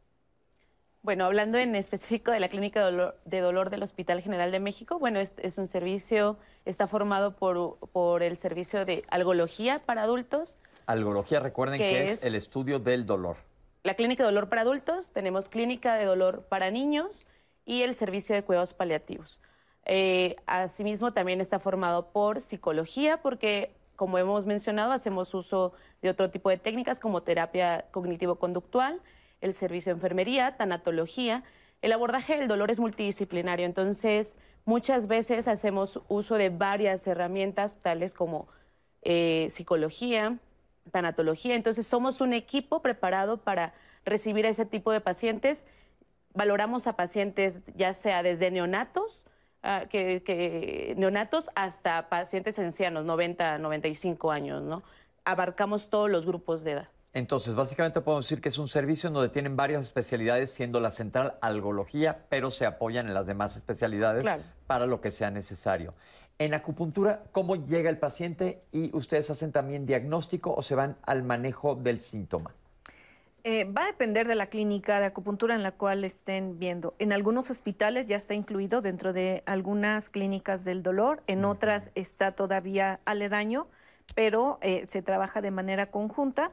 Bueno, hablando en específico de la Clínica de Dolor, del Hospital General de México, bueno, es, un servicio, está formado por, el servicio de algología para adultos. Algología, recuerden que, es, el estudio del dolor. La Clínica de Dolor para adultos, tenemos Clínica de Dolor para niños y el servicio de cuidados paliativos. Eh, asimismo, también está formado por psicología, porque, como hemos mencionado, hacemos uso de otro tipo de técnicas como terapia cognitivo-conductual el servicio de enfermería, tanatología. El abordaje del dolor es multidisciplinario, entonces muchas veces hacemos uso de varias herramientas, tales como eh, psicología, tanatología. Entonces somos un equipo preparado para recibir a ese tipo de pacientes. Valoramos a pacientes ya sea desde neonatos, ah, que, neonatos hasta pacientes ancianos, 90, 95 años, ¿no? Abarcamos todos los grupos de edad. Entonces, básicamente podemos decir que es un servicio en donde tienen varias especialidades, siendo la central algología, pero se apoyan en las demás especialidades para lo que sea necesario. En acupuntura, ¿cómo llega el paciente y ustedes hacen también diagnóstico o se van al manejo del síntoma? Eh, va a depender de la clínica de acupuntura en la cual estén viendo. En algunos hospitales ya está incluido dentro de algunas clínicas del dolor, en otras está todavía aledaño, pero eh, se trabaja de manera conjunta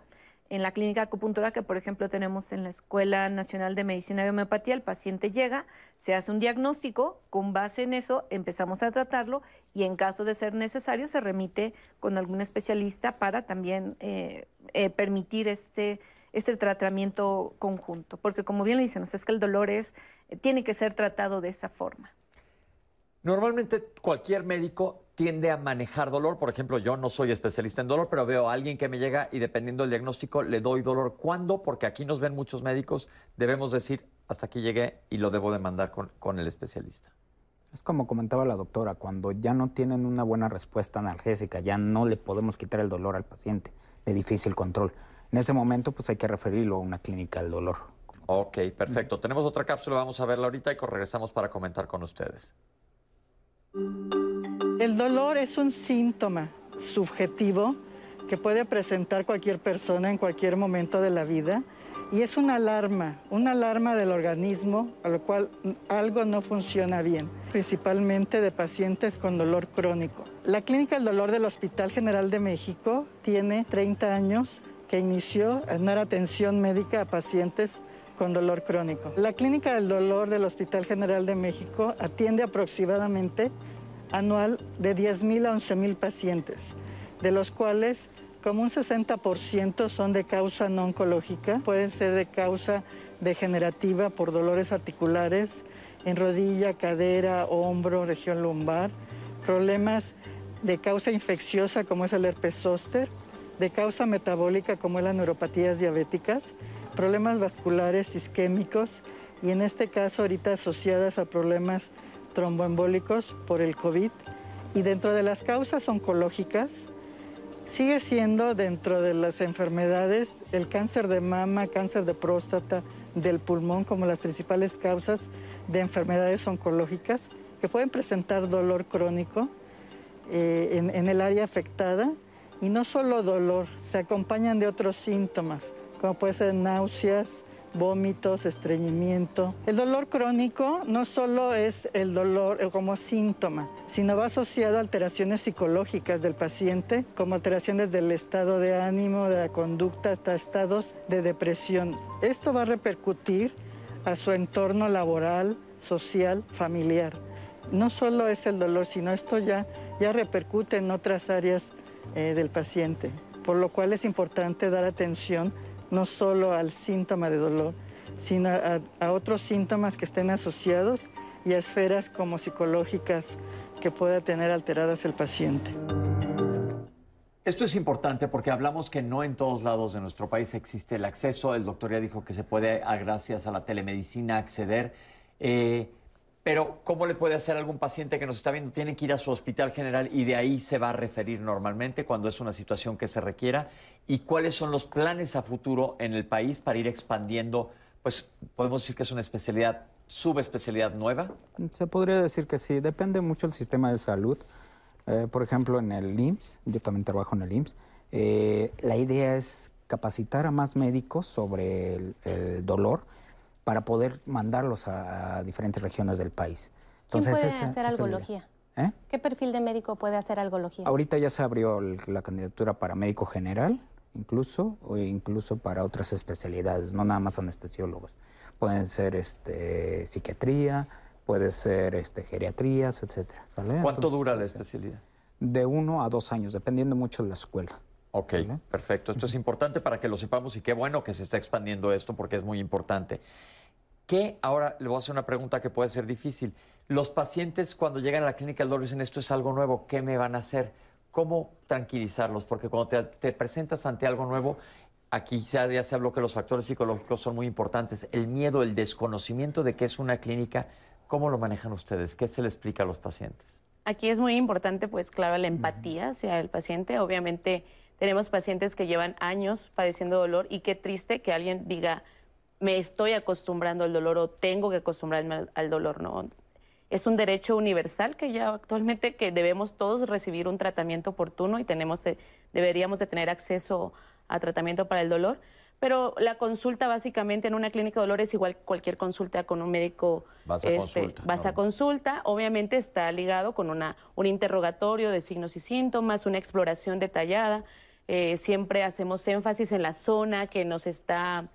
en la clínica acupuntura que, por ejemplo, tenemos en la Escuela Nacional de Medicina y Homeopatía, el paciente llega, se hace un diagnóstico, con base en eso empezamos a tratarlo y en caso de ser necesario se remite con algún especialista para también eh, eh, permitir este, este tratamiento conjunto. Porque como bien le dicen, es que el dolor es, tiene que ser tratado de esa forma. Normalmente cualquier médico tiende a manejar dolor. Por ejemplo, yo no soy especialista en dolor, pero veo a alguien que me llega y dependiendo del diagnóstico le doy dolor. ¿Cuándo? Porque aquí nos ven muchos médicos, debemos decir, hasta aquí llegué y lo debo de mandar con, el especialista. Es como comentaba la doctora, cuando ya no tienen una buena respuesta analgésica, ya no le podemos quitar el dolor al paciente de difícil control. En ese momento, pues hay que referirlo a una clínica del dolor. Ok, perfecto. Tenemos otra cápsula, vamos a verla ahorita y regresamos para comentar con ustedes. El dolor es un síntoma subjetivo que puede presentar cualquier persona en cualquier momento de la vida y es una alarma, una alarma del organismo a lo cual algo no funciona bien, principalmente de pacientes con dolor crónico. La Clínica del Dolor del Hospital General de México tiene 30 años que inició en dar atención médica a pacientes con dolor crónico. La Clínica del Dolor del Hospital General de México atiende aproximadamente anual de 10.000 a 11.000 pacientes, de los cuales como un 60% son de causa no oncológica, pueden ser de causa degenerativa por dolores articulares en rodilla, cadera, hombro, región lumbar, problemas de causa infecciosa como es el herpes zóster, de causa metabólica como es las neuropatías diabéticas, problemas vasculares isquémicos y en este caso ahorita asociadas a problemas tromboembólicos por el COVID y dentro de las causas oncológicas sigue siendo dentro de las enfermedades el cáncer de mama, cáncer de próstata, del pulmón como las principales causas de enfermedades oncológicas que pueden presentar dolor crónico eh, en, el área afectada. Y no solo dolor, se acompañan de otros síntomas, como puede ser náuseas, vómitos, estreñimiento. El dolor crónico no solo es el dolor eh, como síntoma, sino va asociado a alteraciones psicológicas del paciente, como alteraciones del estado de ánimo, de la conducta, hasta estados de depresión. Esto va a repercutir a su entorno laboral, social, familiar. No solo es el dolor, sino esto ya, ya repercute en otras áreas eh, del paciente, por lo cual es importante dar atención no solo al síntoma de dolor, sino a, otros síntomas que estén asociados y a esferas como psicológicas que pueda tener alteradas el paciente. Esto es importante porque hablamos que no en todos lados de nuestro país existe el acceso. El doctor ya dijo que se puede, gracias a la telemedicina, acceder. Eh, pero, ¿cómo le puede hacer algún paciente que nos está viendo? Tiene que ir a su hospital general y de ahí se va a referir normalmente cuando es una situación que se requiera. ¿Y cuáles son los planes a futuro en el país para ir expandiendo? Pues podemos decir que es una especialidad, subespecialidad nueva. Se podría decir que sí, depende mucho del sistema de salud. Eh, por ejemplo, en el IMSS, yo también trabajo en el IMSS, eh, la idea es capacitar a más médicos sobre el dolor para poder mandarlos a, diferentes regiones del país. Entonces, ¿Quién puede hacer algología? ¿Eh? ¿Qué perfil de médico puede hacer algología? Ahorita ya se abrió la candidatura para médico general, incluso, o incluso para otras especialidades, no nada más anestesiólogos. Pueden ser este, psiquiatría, puede ser este, geriatrías, etcétera. ¿Cuánto dura la especialidad? De uno a dos años, dependiendo mucho de la escuela. Ok, perfecto. Esto es importante para que lo sepamos y qué bueno que se está expandiendo esto porque es muy importante. ¿Qué? Ahora le voy a hacer una pregunta que puede ser difícil. Los pacientes cuando llegan a la clínica del dolor dicen esto es algo nuevo, ¿qué me van a hacer? ¿Cómo tranquilizarlos? Porque cuando te, presentas ante algo nuevo, aquí ya, ya se habló que los factores psicológicos son muy importantes. El miedo, el desconocimiento de qué es una clínica, ¿cómo lo manejan ustedes? ¿Qué se le explica a los pacientes? Aquí es muy importante, pues claro, la empatía hacia el paciente. Obviamente tenemos pacientes que llevan años padeciendo dolor y qué triste que alguien diga me estoy acostumbrando al dolor o tengo que acostumbrarme al, dolor, ¿no? Es un derecho universal que ya actualmente que debemos todos recibir un tratamiento oportuno y tenemos deberíamos de tener acceso a tratamiento para el dolor. Pero la consulta básicamente en una clínica de dolor es igual cualquier consulta con un médico. Vas a este, consulta. Vas a consulta. Obviamente está ligado con una, un interrogatorio de signos y síntomas, una exploración detallada. Eh, siempre hacemos énfasis en la zona que nos está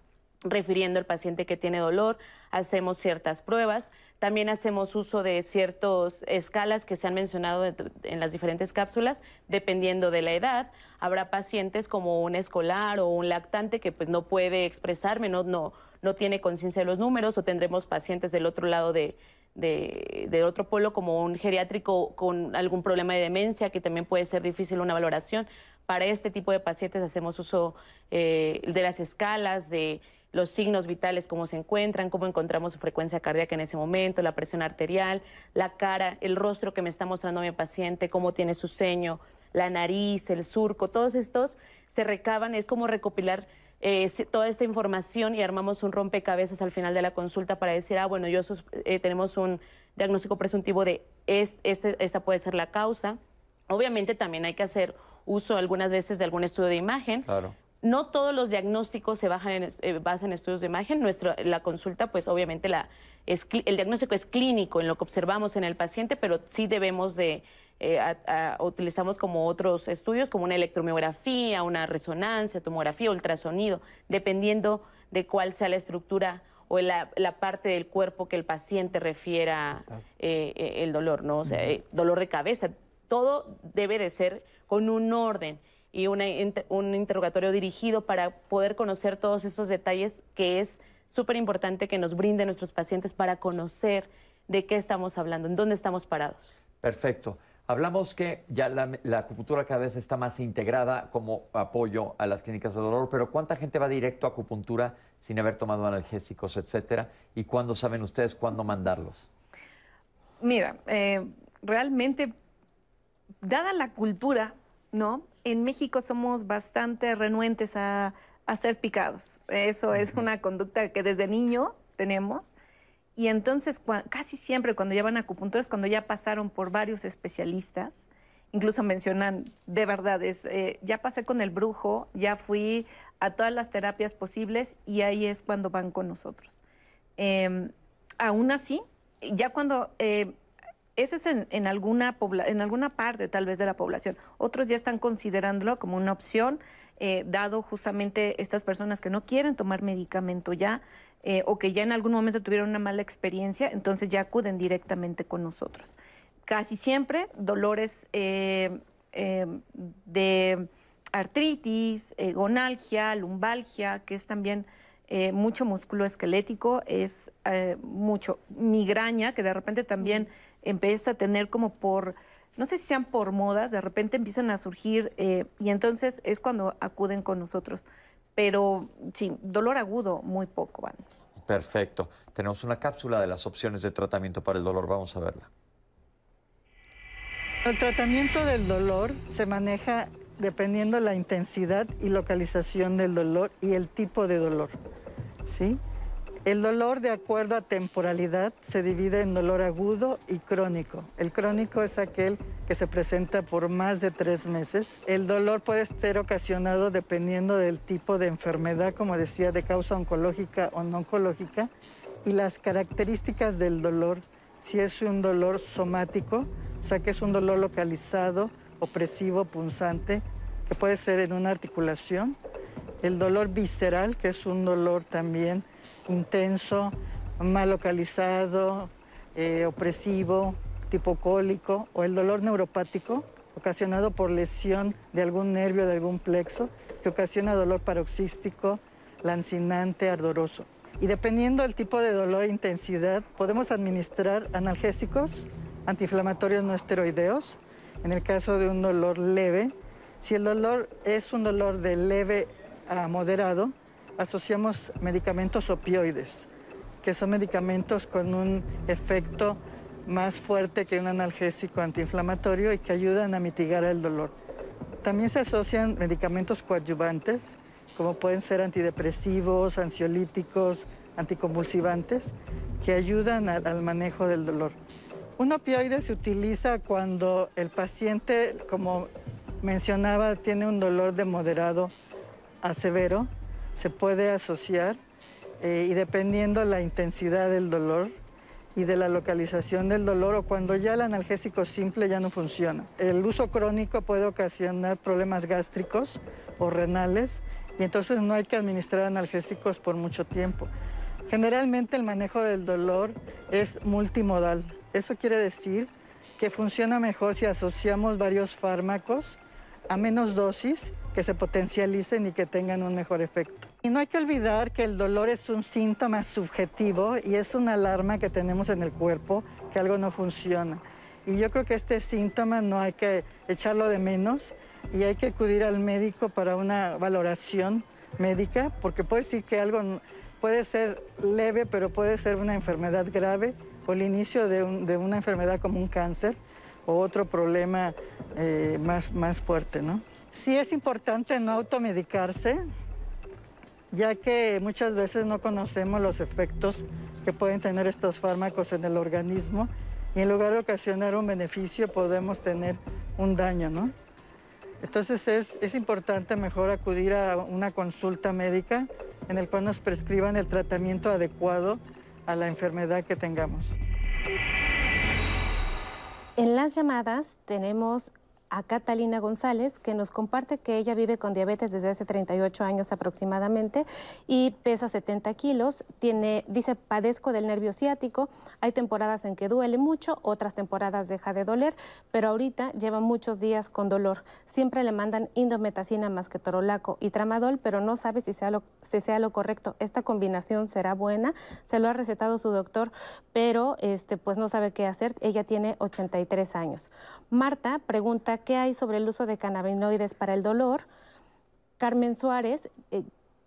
refiriendo el paciente que tiene dolor, hacemos ciertas pruebas, también hacemos uso de ciertas escalas que se han mencionado en las diferentes cápsulas, dependiendo de la edad. Habrá pacientes como un escolar o un lactante que pues no puede expresarme, no, no, no tiene conciencia de los números, o tendremos pacientes del otro lado de, de, otro polo como un geriátrico con algún problema de demencia, que también puede ser difícil una valoración. Para este tipo de pacientes hacemos uso eh, de las escalas, de los signos vitales, cómo se encuentran, cómo encontramos su frecuencia cardíaca en ese momento, la presión arterial, la cara, el rostro que me está mostrando mi paciente, cómo tiene su ceño, la nariz, el surco, todos estos se recaban, es como recopilar eh, toda esta información y armamos un rompecabezas al final de la consulta para decir, ah, bueno, yo eh, tenemos un diagnóstico presuntivo de este, esta puede ser la causa. Obviamente también hay que hacer uso algunas veces de algún estudio de imagen. Claro. No todos los diagnósticos se eh, basan en, estudios de imagen. Nuestra, la consulta, pues obviamente la, el diagnóstico es clínico en lo que observamos en el paciente, pero sí debemos de, eh, utilizamos como otros estudios, como una electromiografía, una resonancia, tomografía, ultrasonido, dependiendo de cuál sea la estructura o la, parte del cuerpo que el paciente refiera eh, el dolor, ¿no? O sea, dolor de cabeza. Todo debe de ser con un orden y un interrogatorio dirigido para poder conocer todos estos detalles que es súper importante que nos brinden nuestros pacientes para conocer de qué estamos hablando, en dónde estamos parados. Perfecto. Hablamos que ya la, acupuntura cada vez está más integrada como apoyo a las clínicas de dolor, pero ¿cuánta gente va directo a acupuntura sin haber tomado analgésicos, etcétera? ¿Y cuándo saben ustedes cuándo mandarlos? Mira, eh, realmente, dada la cultura ¿no? En México somos bastante renuentes a, a ser picados. Eso es una conducta que desde niño tenemos. Y entonces casi siempre cuando ya van a acupuntura cuando ya pasaron por varios especialistas, incluso mencionan, de verdad, es, eh, ya pasé con el brujo, ya fui a todas las terapias posibles y ahí es cuando van con nosotros. Em, aún así, ya cuando... Eh, eso es en, alguna en alguna parte tal vez de la población. Otros ya están considerándolo como una opción, eh, dado justamente estas personas que no quieren tomar medicamento ya eh, o que ya en algún momento tuvieron una mala experiencia, entonces ya acuden directamente con nosotros. Casi siempre dolores de artritis, gonalgia, lumbalgia, que es también eh, mucho músculo esquelético, es eh, mucho migraña, que de repente también empieza a tener como por, no sé si sean por modas, de repente empiezan a surgir eh, y entonces es cuando acuden con nosotros. Pero sí, dolor agudo, muy poco van. Perfecto. Tenemos una cápsula de las opciones de tratamiento para el dolor. Vamos a verla. El tratamiento del dolor se maneja dependiendo la intensidad y localización del dolor y el tipo de dolor. ¿sí? El dolor, de acuerdo a temporalidad, se divide en dolor agudo y crónico. El crónico es aquel que se presenta por más de tres meses. El dolor puede ser ocasionado dependiendo del tipo de enfermedad, como decía, de causa oncológica o no oncológica, y las características del dolor, si es un dolor somático, o sea que es un dolor localizado, opresivo, punzante, que puede ser en una articulación, el dolor visceral, que es un dolor también intenso, mal localizado, eh, opresivo, tipo cólico, o el dolor neuropático, ocasionado por lesión de algún nervio, de algún plexo, que ocasiona dolor paroxístico, lancinante, ardoroso. Y dependiendo del tipo de dolor e intensidad, podemos administrar analgésicos, antiinflamatorios no esteroideos, en el caso de un dolor leve. Si el dolor es un dolor de leve moderado, asociamos medicamentos opioides, que son medicamentos con un efecto más fuerte que un analgésico antiinflamatorio y que ayudan a mitigar el dolor. También se asocian medicamentos coadyuvantes, como pueden ser antidepresivos, ansiolíticos, anticonvulsivantes, que ayudan al manejo del dolor. Un opioide se utiliza cuando el paciente, como mencionaba, tiene un dolor de moderado a severo se puede asociar eh, y dependiendo la intensidad del dolor y de la localización del dolor o cuando ya el analgésico simple ya no funciona. El uso crónico puede ocasionar problemas gástricos o renales y entonces no hay que administrar analgésicos por mucho tiempo. Generalmente el manejo del dolor es multimodal. Eso quiere decir que funciona mejor si asociamos varios fármacos a menos dosis que se potencialicen y que tengan un mejor efecto. Y no hay que olvidar que el dolor es un síntoma subjetivo y es una alarma que tenemos en el cuerpo que algo no funciona. Y yo creo que este síntoma no hay que echarlo de menos y hay que acudir al médico para una valoración médica, porque puede decir que algo puede ser leve, pero puede ser una enfermedad grave o el inicio de, una enfermedad como un cáncer o otro problema eh, más, más fuerte, ¿no? Sí es importante no automedicarse, ya que muchas veces no conocemos los efectos que pueden tener estos fármacos en el organismo y en lugar de ocasionar un beneficio podemos tener un daño, ¿no? Entonces es, es importante mejor acudir a una consulta médica en el cual nos prescriban el tratamiento adecuado a la enfermedad que tengamos. En las llamadas tenemos a Catalina González, que nos comparte que ella vive con diabetes desde hace 38 años aproximadamente y pesa 70 kilos. Tiene, dice, padezco del nervio ciático. Hay temporadas en que duele mucho, otras temporadas deja de doler, pero ahorita lleva muchos días con dolor. Siempre le mandan indometacina más que torolaco y tramadol, pero no sabe si sea lo, si sea lo correcto. Esta combinación será buena. Se lo ha recetado su doctor, pero este, pues no sabe qué hacer. Ella tiene 83 años. Marta pregunta qué hay sobre el uso de cannabinoides para el dolor. Carmen Suárez eh,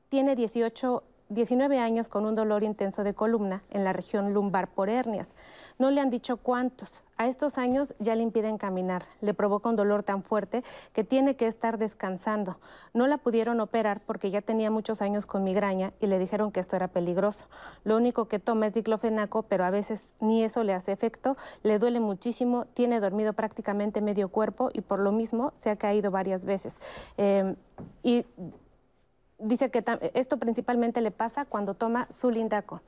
tiene 18 19 años con un dolor intenso de columna en la región lumbar por hernias. No le han dicho cuántos. A estos años ya le impiden caminar. Le provoca un dolor tan fuerte que tiene que estar descansando. No la pudieron operar porque ya tenía muchos años con migraña y le dijeron que esto era peligroso. Lo único que toma es diclofenaco, pero a veces ni eso le hace efecto. Le duele muchísimo, tiene dormido prácticamente medio cuerpo y por lo mismo se ha caído varias veces. Eh, y dice que esto principalmente le pasa cuando toma su lindaco.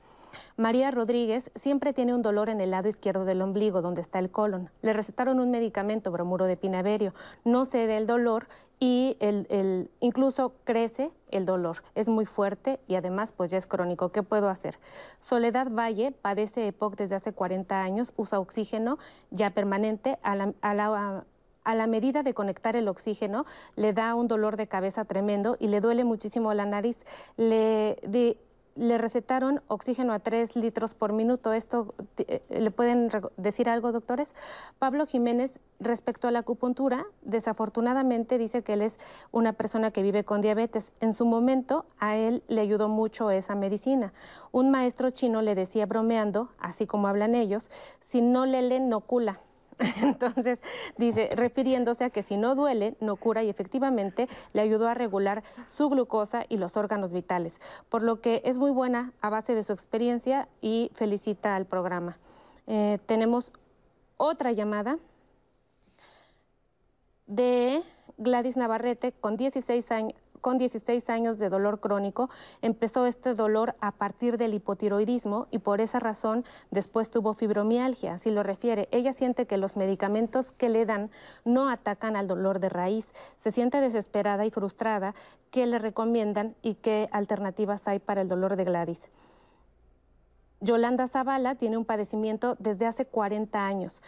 María Rodríguez siempre tiene un dolor en el lado izquierdo del ombligo, donde está el colon. Le recetaron un medicamento, bromuro de pinaverio. No cede el dolor y el, incluso crece el dolor. Es muy fuerte y además pues ya es crónico. ¿Qué puedo hacer? Soledad Valle padece EPOC desde hace 40 años, usa oxígeno ya permanente a la, a la medida de conectar el oxígeno, le da un dolor de cabeza tremendo y le duele muchísimo la nariz. Le, le recetaron oxígeno a 3 litros por minuto. ¿Esto eh, le pueden decir algo, doctores? Pablo Jiménez, respecto a la acupuntura, desafortunadamente dice que él es una persona que vive con diabetes. En su momento, a él le ayudó mucho esa medicina. Un maestro chino le decía bromeando, así como hablan ellos, si no le leen, no cula. *laughs* Entonces, dice, refiriéndose a que si no duele, no cura y efectivamente le ayudó a regular su glucosa y los órganos vitales, por lo que es muy buena a base de su experiencia y felicita al programa. Eh, tenemos otra llamada de Gladys Navarrete con 16 años con 16 años de dolor crónico, empezó este dolor a partir del hipotiroidismo y por esa razón después tuvo fibromialgia, así lo refiere. Ella siente que los medicamentos que le dan no atacan al dolor de raíz. Se siente desesperada y frustrada. ¿Qué le recomiendan y qué alternativas hay para el dolor de Gladys? Yolanda Zavala tiene un padecimiento desde hace 40 años.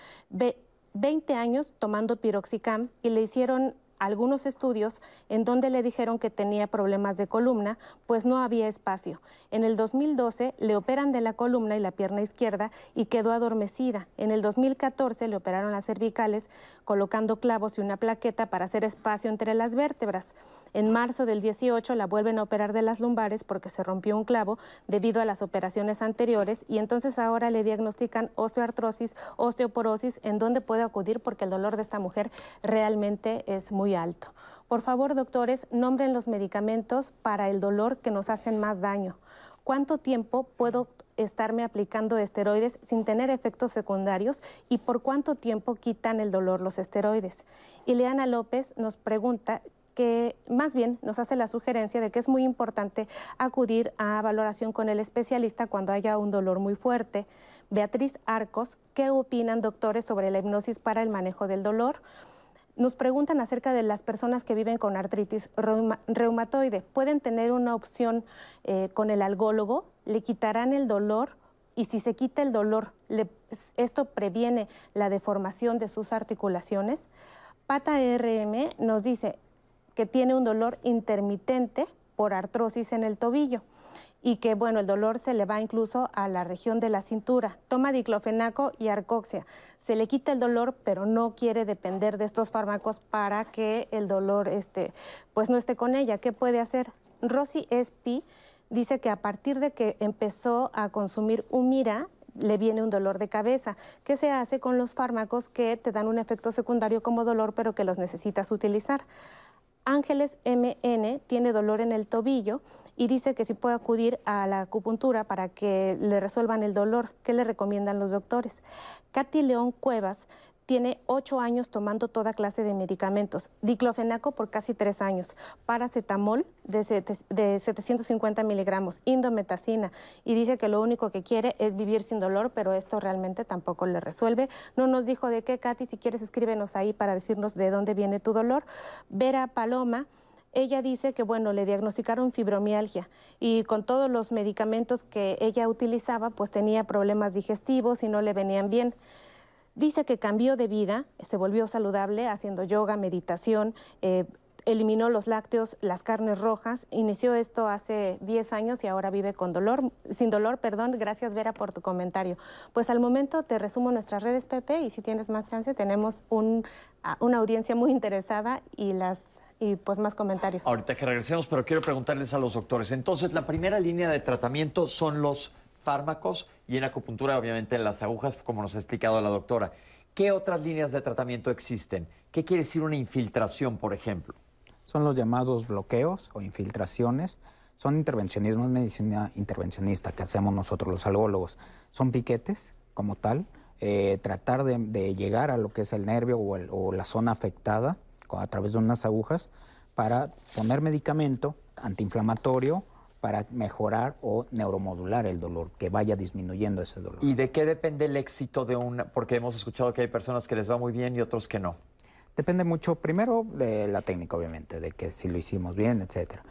20 años tomando piroxicam y le hicieron algunos estudios en donde le dijeron que tenía problemas de columna, pues no había espacio. En el 2012 le operan de la columna y la pierna izquierda y quedó adormecida. En el 2014 le operaron las cervicales colocando clavos y una plaqueta para hacer espacio entre las vértebras. En marzo del 18 la vuelven a operar de las lumbares porque se rompió un clavo debido a las operaciones anteriores y entonces ahora le diagnostican osteoartrosis, osteoporosis, en donde puede acudir porque el dolor de esta mujer realmente es muy alto. Por favor, doctores, nombren los medicamentos para el dolor que nos hacen más daño. ¿Cuánto tiempo puedo estarme aplicando esteroides sin tener efectos secundarios y por cuánto tiempo quitan el dolor los esteroides? Ileana López nos pregunta que más bien nos hace la sugerencia de que es muy importante acudir a valoración con el especialista cuando haya un dolor muy fuerte. Beatriz Arcos, ¿qué opinan doctores sobre la hipnosis para el manejo del dolor? Nos preguntan acerca de las personas que viven con artritis reumatoide. ¿Pueden tener una opción eh, con el algólogo? ¿Le quitarán el dolor? Y si se quita el dolor, ¿esto previene la deformación de sus articulaciones? Pata RM nos dice, que tiene un dolor intermitente por artrosis en el tobillo y que, bueno, el dolor se le va incluso a la región de la cintura. Toma diclofenaco y arcoxia. Se le quita el dolor, pero no quiere depender de estos fármacos para que el dolor este, pues no esté con ella. ¿Qué puede hacer? Rosy Espi dice que a partir de que empezó a consumir Humira, le viene un dolor de cabeza. ¿Qué se hace con los fármacos que te dan un efecto secundario como dolor, pero que los necesitas utilizar? Ángeles MN tiene dolor en el tobillo y dice que si puede acudir a la acupuntura para que le resuelvan el dolor. ¿Qué le recomiendan los doctores? Katy León Cuevas tiene ocho años tomando toda clase de medicamentos. Diclofenaco por casi tres años, paracetamol de, 750 miligramos, indometacina, y dice que lo único que quiere es vivir sin dolor, pero esto realmente tampoco le resuelve. No nos dijo de qué, Katy, si quieres escríbenos ahí para decirnos de dónde viene tu dolor. Vera Paloma. Ella dice que, bueno, le diagnosticaron fibromialgia y con todos los medicamentos que ella utilizaba, pues tenía problemas digestivos y no le venían bien. Dice que cambió de vida, se volvió saludable haciendo yoga, meditación, eh, eliminó los lácteos, las carnes rojas, inició esto hace 10 años y ahora vive con dolor, sin dolor, perdón, gracias Vera por tu comentario. Pues al momento te resumo nuestras redes Pepe y si tienes más chance tenemos una audiencia muy interesada y las y pues más comentarios. Ahorita que regresemos, pero quiero preguntarles a los doctores. Entonces, la primera línea de tratamiento son los fármacos y en acupuntura, obviamente, las agujas, como nos ha explicado la doctora. ¿Qué otras líneas de tratamiento existen? ¿Qué quiere decir una infiltración, por ejemplo? Son los llamados bloqueos o infiltraciones. Son intervencionismo, es medicina intervencionista que hacemos nosotros los algólogos. Son piquetes como tal, eh, tratar de, llegar a lo que es el nervio o la zona afectada a través de unas agujas para poner medicamento antiinflamatorio para mejorar o neuromodular el dolor, que vaya disminuyendo ese dolor. ¿Y de qué depende el éxito de una? Porque hemos escuchado que hay personas que les va muy bien y otros que no. Depende mucho, primero, de la técnica, obviamente, de que si lo hicimos bien, etcétera.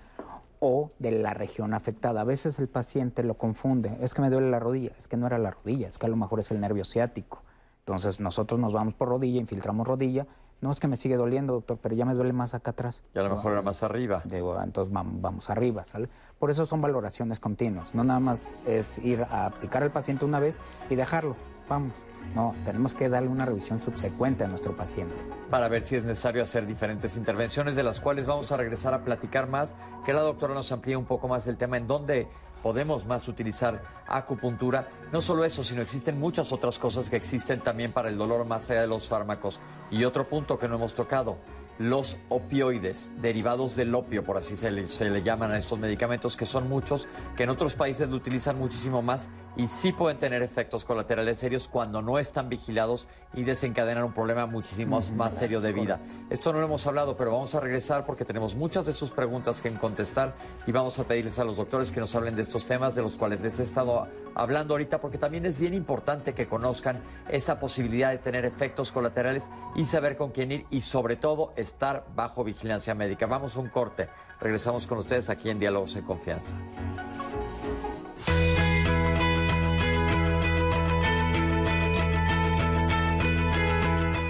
O de la región afectada. A veces el paciente lo confunde. Es que me duele la rodilla. Es que no era la rodilla. Es que a lo mejor es el nervio ciático. Entonces nosotros nos vamos por rodilla, infiltramos rodilla no, es que me sigue doliendo, doctor, pero ya me duele más acá atrás. Y a lo mejor era más arriba. Digo, entonces vamos, arriba, ¿sale? Por eso son valoraciones continuas. No nada más es ir a aplicar al paciente una vez y dejarlo. Vamos. No, tenemos que darle una revisión subsecuente a nuestro paciente. Para ver si es necesario hacer diferentes intervenciones, de las cuales vamos a regresar a platicar más. Que la doctora nos amplíe un poco más el tema en dónde podemos más utilizar acupuntura. No solo eso, sino existen muchas otras cosas que existen también para el dolor más allá de los fármacos. Y otro punto que no hemos tocado, los opioides, derivados del opio, por así se le, se le, llaman a estos medicamentos, que son muchos, que en otros países lo utilizan muchísimo más y sí pueden tener efectos colaterales serios cuando no están vigilados y desencadenan un problema muchísimo más serio de vida. Esto no lo hemos hablado, pero vamos a regresar porque tenemos muchas de sus preguntas que contestar y vamos a pedirles a los doctores que nos hablen de estos temas de los cuales les he estado hablando ahorita, porque también es bien importante que conozcan esa posibilidad de tener efectos colaterales y saber con quién ir y sobre todo estar bajo vigilancia médica. Vamos a un corte. Regresamos con ustedes aquí en Diálogos en Confianza.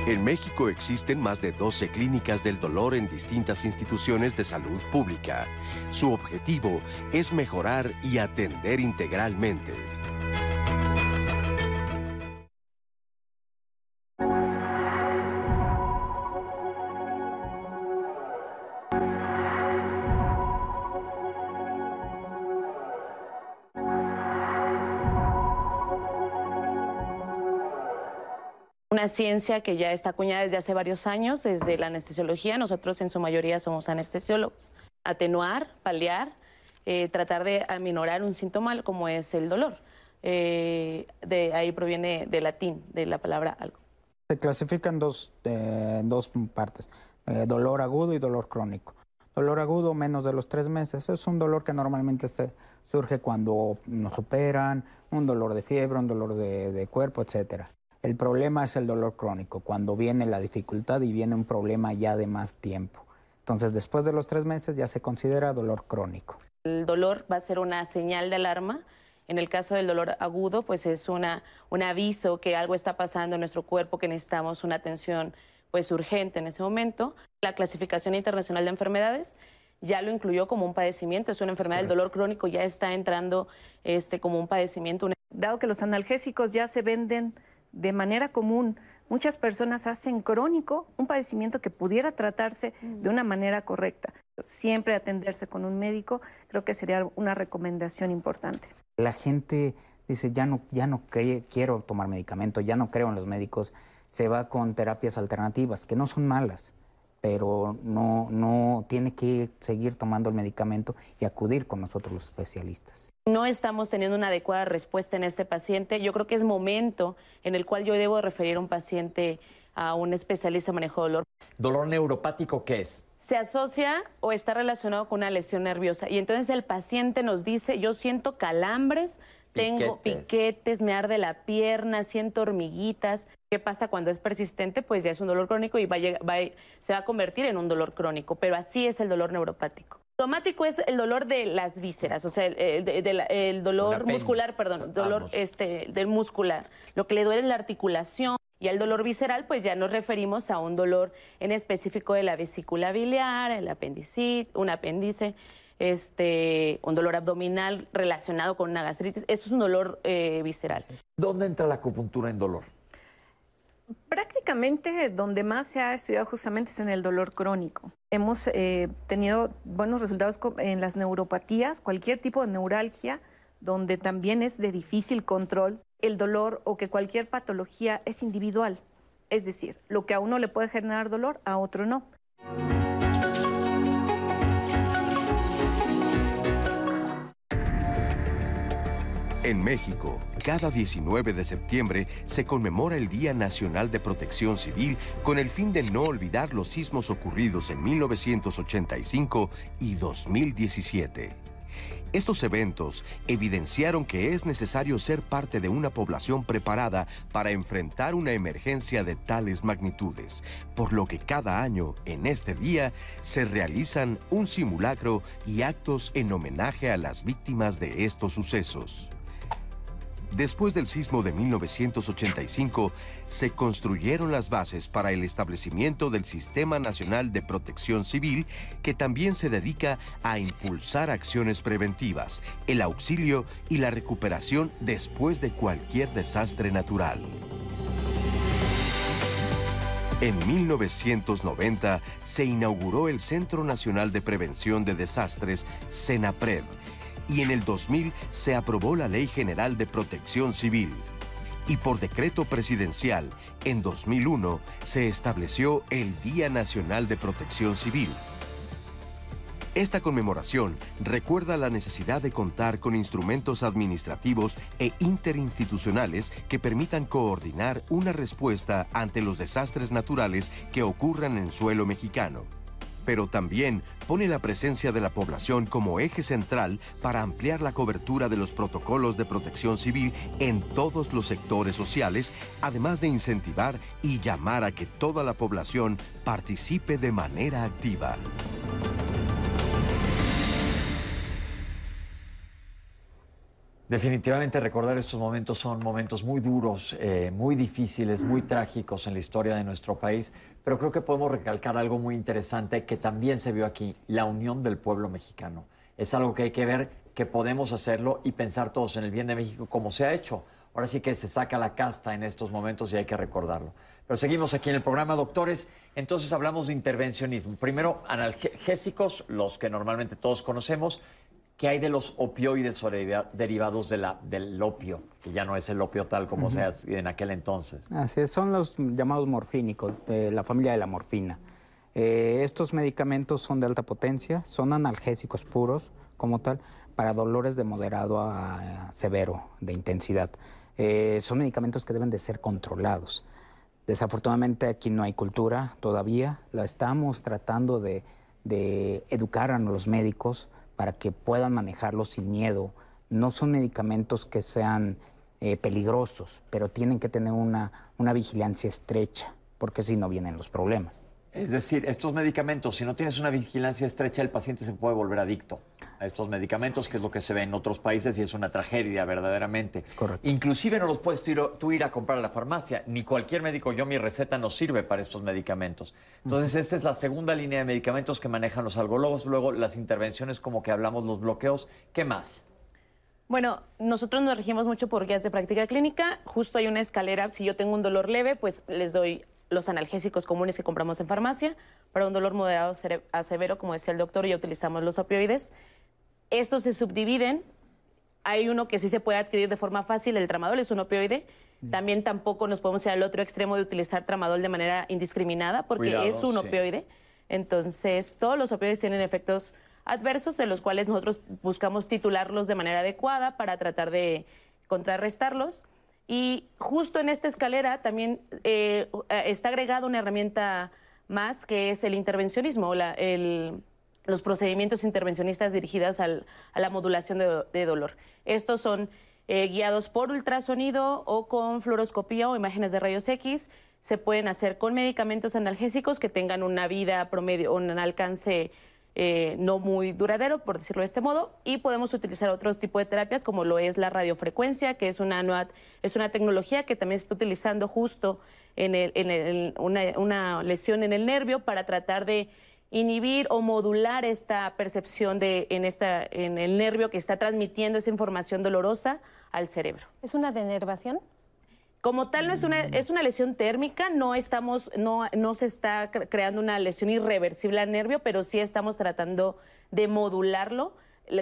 En México existen más de 12 clínicas del dolor en distintas instituciones de salud pública. Su objetivo es mejorar y atender integralmente. Una ciencia que ya está acuñada desde hace varios años, desde la anestesiología. Nosotros en su mayoría somos anestesiólogos. Atenuar, paliar, eh, tratar de aminorar un síntoma como es el dolor. Eh, de ahí proviene del latín, de la palabra algo. Se clasifican dos, eh, dos partes, dolor agudo y dolor crónico. Dolor agudo menos de los tres meses, es un dolor que normalmente se surge cuando nos operan, un dolor de fiebre, un dolor de, de cuerpo, etcétera. El problema es el dolor crónico, cuando viene la dificultad y viene un problema ya de más tiempo. Entonces, después de los tres meses ya se considera dolor crónico. El dolor va a ser una señal de alarma. En el caso del dolor agudo, pues es una, un aviso que algo está pasando en nuestro cuerpo, que necesitamos una atención pues urgente en ese momento. La clasificación internacional de enfermedades ya lo incluyó como un padecimiento, es una enfermedad del dolor crónico, ya está entrando este, como un padecimiento. Dado que los analgésicos ya se venden de manera común. Muchas personas hacen crónico un padecimiento que pudiera tratarse de una manera correcta. Siempre atenderse con un médico creo que sería una recomendación importante. La gente dice, ya no, ya no quiero tomar medicamento, ya no creo en los médicos, se va con terapias alternativas, que no son malas, pero no, no tiene que seguir tomando el medicamento y acudir con nosotros los especialistas. No estamos teniendo una adecuada respuesta en este paciente. Yo creo que es momento en el cual yo debo referir a un paciente a un especialista en manejo de dolor. ¿Dolor neuropático qué es? Se asocia o está relacionado con una lesión nerviosa y entonces el paciente nos dice, yo siento calambres, tengo piquetes, me arde la pierna, siento hormiguitas. ¿Qué pasa cuando es persistente? Pues ya es un dolor crónico y va se va a convertir en un dolor crónico, pero así es el dolor neuropático. Somático es el dolor de las vísceras, o sea, el, dolor muscular, perdón, dolor este, del muscular. Lo que le duele es la articulación. Y al dolor visceral, pues ya nos referimos a un dolor en específico de la vesícula biliar, el apéndice, un apéndice, este, un dolor abdominal relacionado con una gastritis. Eso es un dolor eh, visceral. ¿Dónde entra la acupuntura en dolor? Prácticamente donde más se ha estudiado justamente es en el dolor crónico. Hemos eh, tenido buenos resultados en las neuropatías, cualquier tipo de neuralgia, donde también es de difícil control. El dolor o que cualquier patología es individual. Es decir, lo que a uno le puede generar dolor, a otro no. En México, cada 19 de septiembre se conmemora el Día Nacional de Protección Civil con el fin de no olvidar los sismos ocurridos en 1985 y 2017. Estos eventos evidenciaron que es necesario ser parte de una población preparada para enfrentar una emergencia de tales magnitudes, por lo que cada año, en este día, se realizan un simulacro y actos en homenaje a las víctimas de estos sucesos. Después del sismo de 1985, se construyeron las bases para el establecimiento del Sistema Nacional de Protección Civil, que también se dedica a impulsar acciones preventivas, el auxilio y la recuperación después de cualquier desastre natural. En 1990 se inauguró el Centro Nacional de Prevención de Desastres, CENAPRED, y en el 2000 se aprobó la Ley General de Protección Civil. Y por decreto presidencial, en 2001 se estableció el Día Nacional de Protección Civil. Esta conmemoración recuerda la necesidad de contar con instrumentos administrativos e interinstitucionales que permitan coordinar una respuesta ante los desastres naturales que ocurran en suelo mexicano pero también pone la presencia de la población como eje central para ampliar la cobertura de los protocolos de protección civil en todos los sectores sociales, además de incentivar y llamar a que toda la población participe de manera activa. Definitivamente recordar estos momentos son momentos muy duros, eh, muy difíciles, muy trágicos en la historia de nuestro país, pero creo que podemos recalcar algo muy interesante que también se vio aquí, la unión del pueblo mexicano. Es algo que hay que ver, que podemos hacerlo y pensar todos en el bien de México como se ha hecho. Ahora sí que se saca la casta en estos momentos y hay que recordarlo. Pero seguimos aquí en el programa, doctores. Entonces hablamos de intervencionismo. Primero, analgésicos, los que normalmente todos conocemos, ¿Qué hay de los opioides o derivados de la, del opio? Que ya no es el opio tal como se hacía en aquel entonces. Así es, son los llamados morfínicos, de la familia de la morfina. Eh, estos medicamentos son de alta potencia, son analgésicos puros como tal, para dolores de moderado a, severo, de intensidad. Eh, son medicamentos que deben de ser controlados. Desafortunadamente aquí no hay cultura todavía, la estamos tratando de, de educar a los médicos para que puedan manejarlo sin miedo. No son medicamentos que sean eh, peligrosos, pero tienen que tener una, una vigilancia estrecha, porque si no vienen los problemas. Es decir, estos medicamentos, si no tienes una vigilancia estrecha, el paciente se puede volver adicto a estos medicamentos, que es lo que se ve en otros países y es una tragedia verdaderamente. Es correcto. Inclusive no los puedes tú ir a comprar a la farmacia, ni cualquier médico, yo mi receta no sirve para estos medicamentos. Entonces, esta es la segunda línea de medicamentos que manejan los algólogos, luego las intervenciones como que hablamos, los bloqueos, ¿qué más? Bueno, nosotros nos regimos mucho por guías de práctica clínica. Justo hay una escalera. Si yo tengo un dolor leve, pues les doy los analgésicos comunes que compramos en farmacia. Para un dolor moderado a severo, como decía el doctor, ya utilizamos los opioides. Estos se subdividen. Hay uno que sí se puede adquirir de forma fácil, el tramadol es un opioide. Mm. También tampoco nos podemos ir al otro extremo de utilizar tramadol de manera indiscriminada porque es un opioide. Entonces, todos los opioides tienen efectos adversos de los cuales nosotros buscamos titularlos de manera adecuada para tratar de contrarrestarlos. Y justo en esta escalera también eh, está agregada una herramienta más que es el intervencionismo, los procedimientos intervencionistas dirigidos a la modulación de, dolor. Estos son eh, guiados por ultrasonido o con fluoroscopía o imágenes de rayos X. Se pueden hacer con medicamentos analgésicos que tengan una vida promedio, un alcance eh, no muy duradero, por decirlo de este modo, y podemos utilizar otros tipos de terapias como lo es la radiofrecuencia, que es una, es una tecnología que también se está utilizando justo en, una, lesión en el nervio para tratar de inhibir o modular esta percepción de, en, esta, en el nervio que está transmitiendo esa información dolorosa al cerebro. ¿Es una denervación? Como tal, no es una, es una lesión térmica, no, estamos, no, no se está cre- creando una lesión irreversible al nervio, pero sí estamos tratando de modularlo,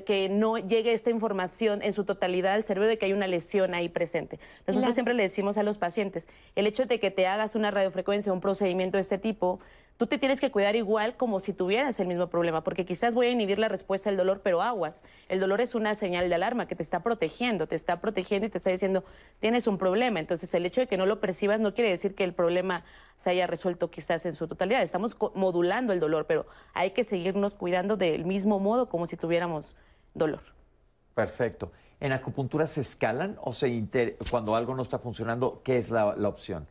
que no llegue esta información en su totalidad al cerebro de que hay una lesión ahí presente. Nosotros La- siempre le decimos a los pacientes, el hecho de que te hagas una radiofrecuencia, un procedimiento de este tipo, tú te tienes que cuidar igual como si tuvieras el mismo problema, porque quizás voy a inhibir la respuesta al dolor, pero aguas. El dolor es una señal de alarma que te está protegiendo, te está protegiendo y te está diciendo, tienes un problema. Entonces, el hecho de que no lo percibas no quiere decir que el problema se haya resuelto quizás en su totalidad. Estamos modulando el dolor, pero hay que seguirnos cuidando del mismo modo como si tuviéramos dolor. Perfecto. ¿En acupuntura se escalan o se inter- cuando algo no está funcionando, qué es la, la opción?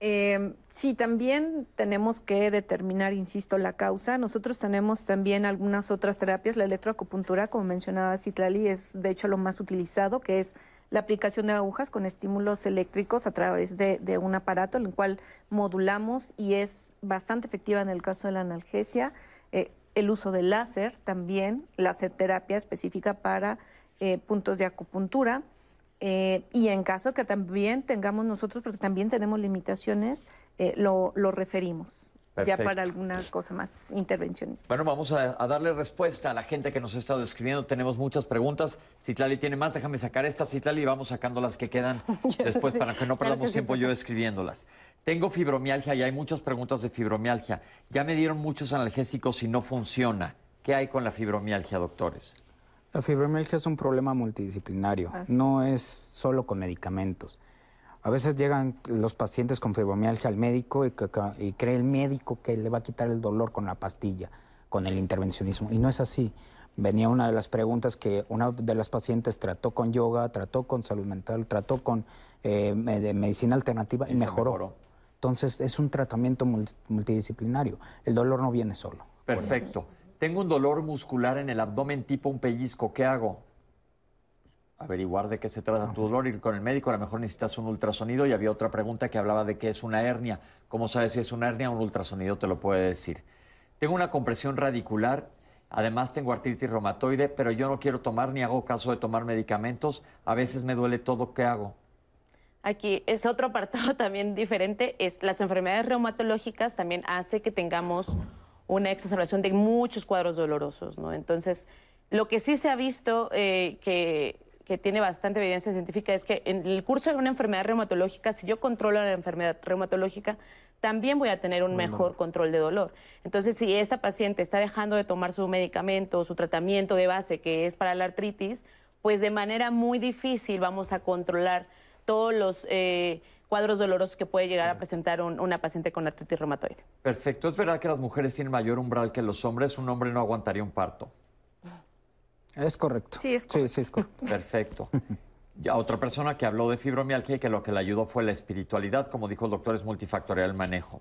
Eh, sí, también tenemos que determinar, insisto, la causa. Nosotros tenemos también algunas otras terapias. La electroacupuntura, como mencionaba Citlali, es de hecho lo más utilizado, que es la aplicación de agujas con estímulos eléctricos a través de, un aparato, en el cual modulamos y es bastante efectiva en el caso de la analgesia. Eh, el uso de láser también, láser terapia específica para eh, puntos de acupuntura. Eh, y en caso que también tengamos nosotros, porque también tenemos limitaciones, eh, lo, lo referimos ya para alguna cosa más intervencionista. Bueno, vamos a, a darle respuesta a la gente que nos ha estado escribiendo. Tenemos muchas preguntas. Citlali tiene más, déjame sacar estas, Citlali, y vamos sacando las que quedan *laughs* después para que no Claro perdamos sí, tiempo yo escribiéndolas. Tengo fibromialgia y hay muchas preguntas de fibromialgia. Ya me dieron muchos analgésicos y no funciona. ¿Qué hay con la fibromialgia, doctores? La fibromialgia es un problema multidisciplinario, Así no es solo con medicamentos. A veces llegan los pacientes con fibromialgia al médico y, cree el médico que le va a quitar el dolor con la pastilla, con el intervencionismo. Y no es así. Venía una de las preguntas que una de las pacientes trató con yoga, trató con salud mental, trató con eh, medicina alternativa y, mejoró. mejoró. Entonces es un tratamiento mul- multidisciplinario. El dolor no viene solo. Perfecto. Tengo un dolor muscular en el abdomen tipo un pellizco. ¿Qué hago? Averiguar de qué se trata tu dolor, ir con el médico. A lo mejor necesitas un ultrasonido. Y había otra pregunta que hablaba de qué es una hernia. ¿Cómo sabes si es una hernia? Un ultrasonido te lo puede decir. Tengo una compresión radicular. Además tengo artritis reumatoide, pero yo no quiero tomar ni hago caso de tomar medicamentos. A veces me duele todo. ¿Qué hago? Aquí es otro apartado *laughs* también diferente, es las enfermedades reumatológicas también hace que tengamos una exacerbación de muchos cuadros dolorosos, ¿no? Entonces, lo que sí se ha visto eh, que, que tiene bastante evidencia científica es que en el curso de una enfermedad reumatológica, si yo controlo la enfermedad reumatológica, también voy a tener un mejor control de dolor. Entonces, si esa paciente está dejando de tomar su medicamento, su tratamiento de base, que es para la artritis, pues de manera muy difícil vamos a controlar todos los eh, cuadros dolorosos que puede llegar a presentar un- una paciente con artritis reumatoide. Perfecto. ¿Es verdad que las mujeres tienen mayor umbral que los hombres? Un hombre no aguantaría un parto. Es correcto. Sí, es Sí, sí, es correcto. *laughs* Perfecto. Ya otra persona que habló de fibromialgia y que lo que le ayudó fue la espiritualidad, como dijo el doctor, es multifactorial el manejo.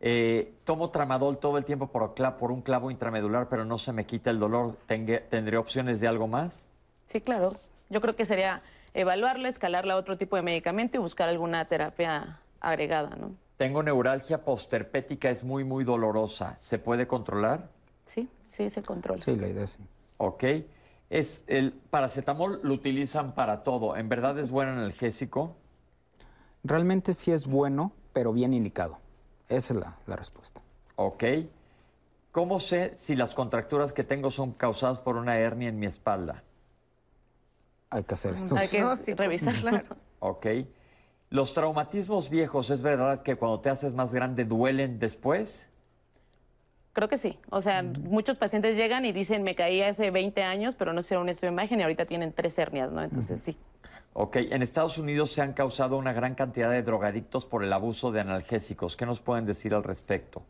Eh, tomo tramadol todo el tiempo por, por un clavo intramedular, pero no se me quita el dolor. Tengue- ¿Tendré opciones de algo más? Sí, claro. Yo creo que sería evaluarla, escalarla a otro tipo de medicamento y buscar alguna terapia agregada, ¿no? Tengo neuralgia posterpética, es muy, muy dolorosa. ¿Se puede controlar? Sí, sí, se controla. Sí, la idea sí. Ok. Es el paracetamol lo utilizan para todo. ¿En verdad es buen analgésico? Realmente sí es bueno, pero bien indicado. Esa es la, la respuesta. Ok. ¿Cómo sé si las contracturas que tengo son causadas por una hernia en mi espalda? Hay que hacer esto. Hay que No, sí, revisar. claro. *laughs* Ok. ¿Los traumatismos viejos es verdad que cuando te haces más grande duelen después? Creo que sí. O sea, muchos pacientes llegan y dicen, me caí hace 20 años, pero no hicieron un estudio de imagen y ahorita tienen tres hernias, ¿no? Entonces sí. Ok. En Estados Unidos se han causado una gran cantidad de drogadictos por el abuso de analgésicos. ¿Qué nos pueden decir al respecto?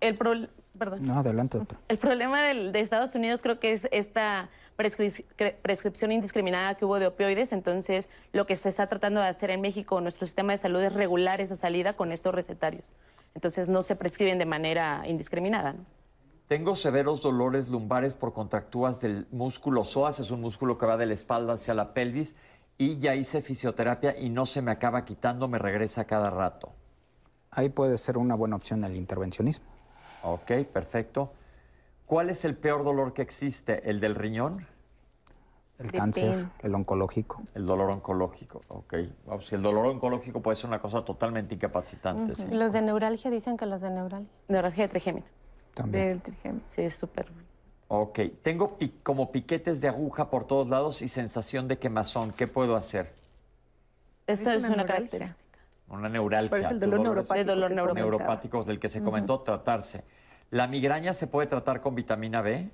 El pro- Perdón. No, adelante, doctor. *laughs* El problema del- de Estados Unidos creo que es esta prescri- prescripción indiscriminada que hubo de opioides. Entonces, lo que se está tratando de hacer en México, nuestro sistema de salud, es regular esa salida con estos recetarios. Entonces, no se prescriben de manera indiscriminada. ¿no? Tengo severos dolores lumbares por contracturas del músculo psoas, es un músculo que va de la espalda hacia la pelvis, y ya hice fisioterapia y no se me acaba quitando, me regresa cada rato. Ahí puede ser una buena opción el intervencionismo. Ok, perfecto. ¿Cuál es el peor dolor que existe? ¿El del riñón? El de cáncer, el oncológico. El dolor oncológico, ok. Vamos, si el dolor oncológico puede ser una cosa totalmente incapacitante, sí. Los de neuralgia dicen que los de neuralgia. Neuralgia de trigémina. También. Del trigémino. Sí, es súper. Ok, tengo pi- como piquetes de aguja por todos lados y sensación de quemazón. ¿Qué puedo hacer? Esa Es es una una, neuralgia. característica. Una neuralgia. Pero es el dolor neuropático. Dolor neuropáticos del que se comentó, tratarse. ¿La migraña se puede tratar con vitamina B?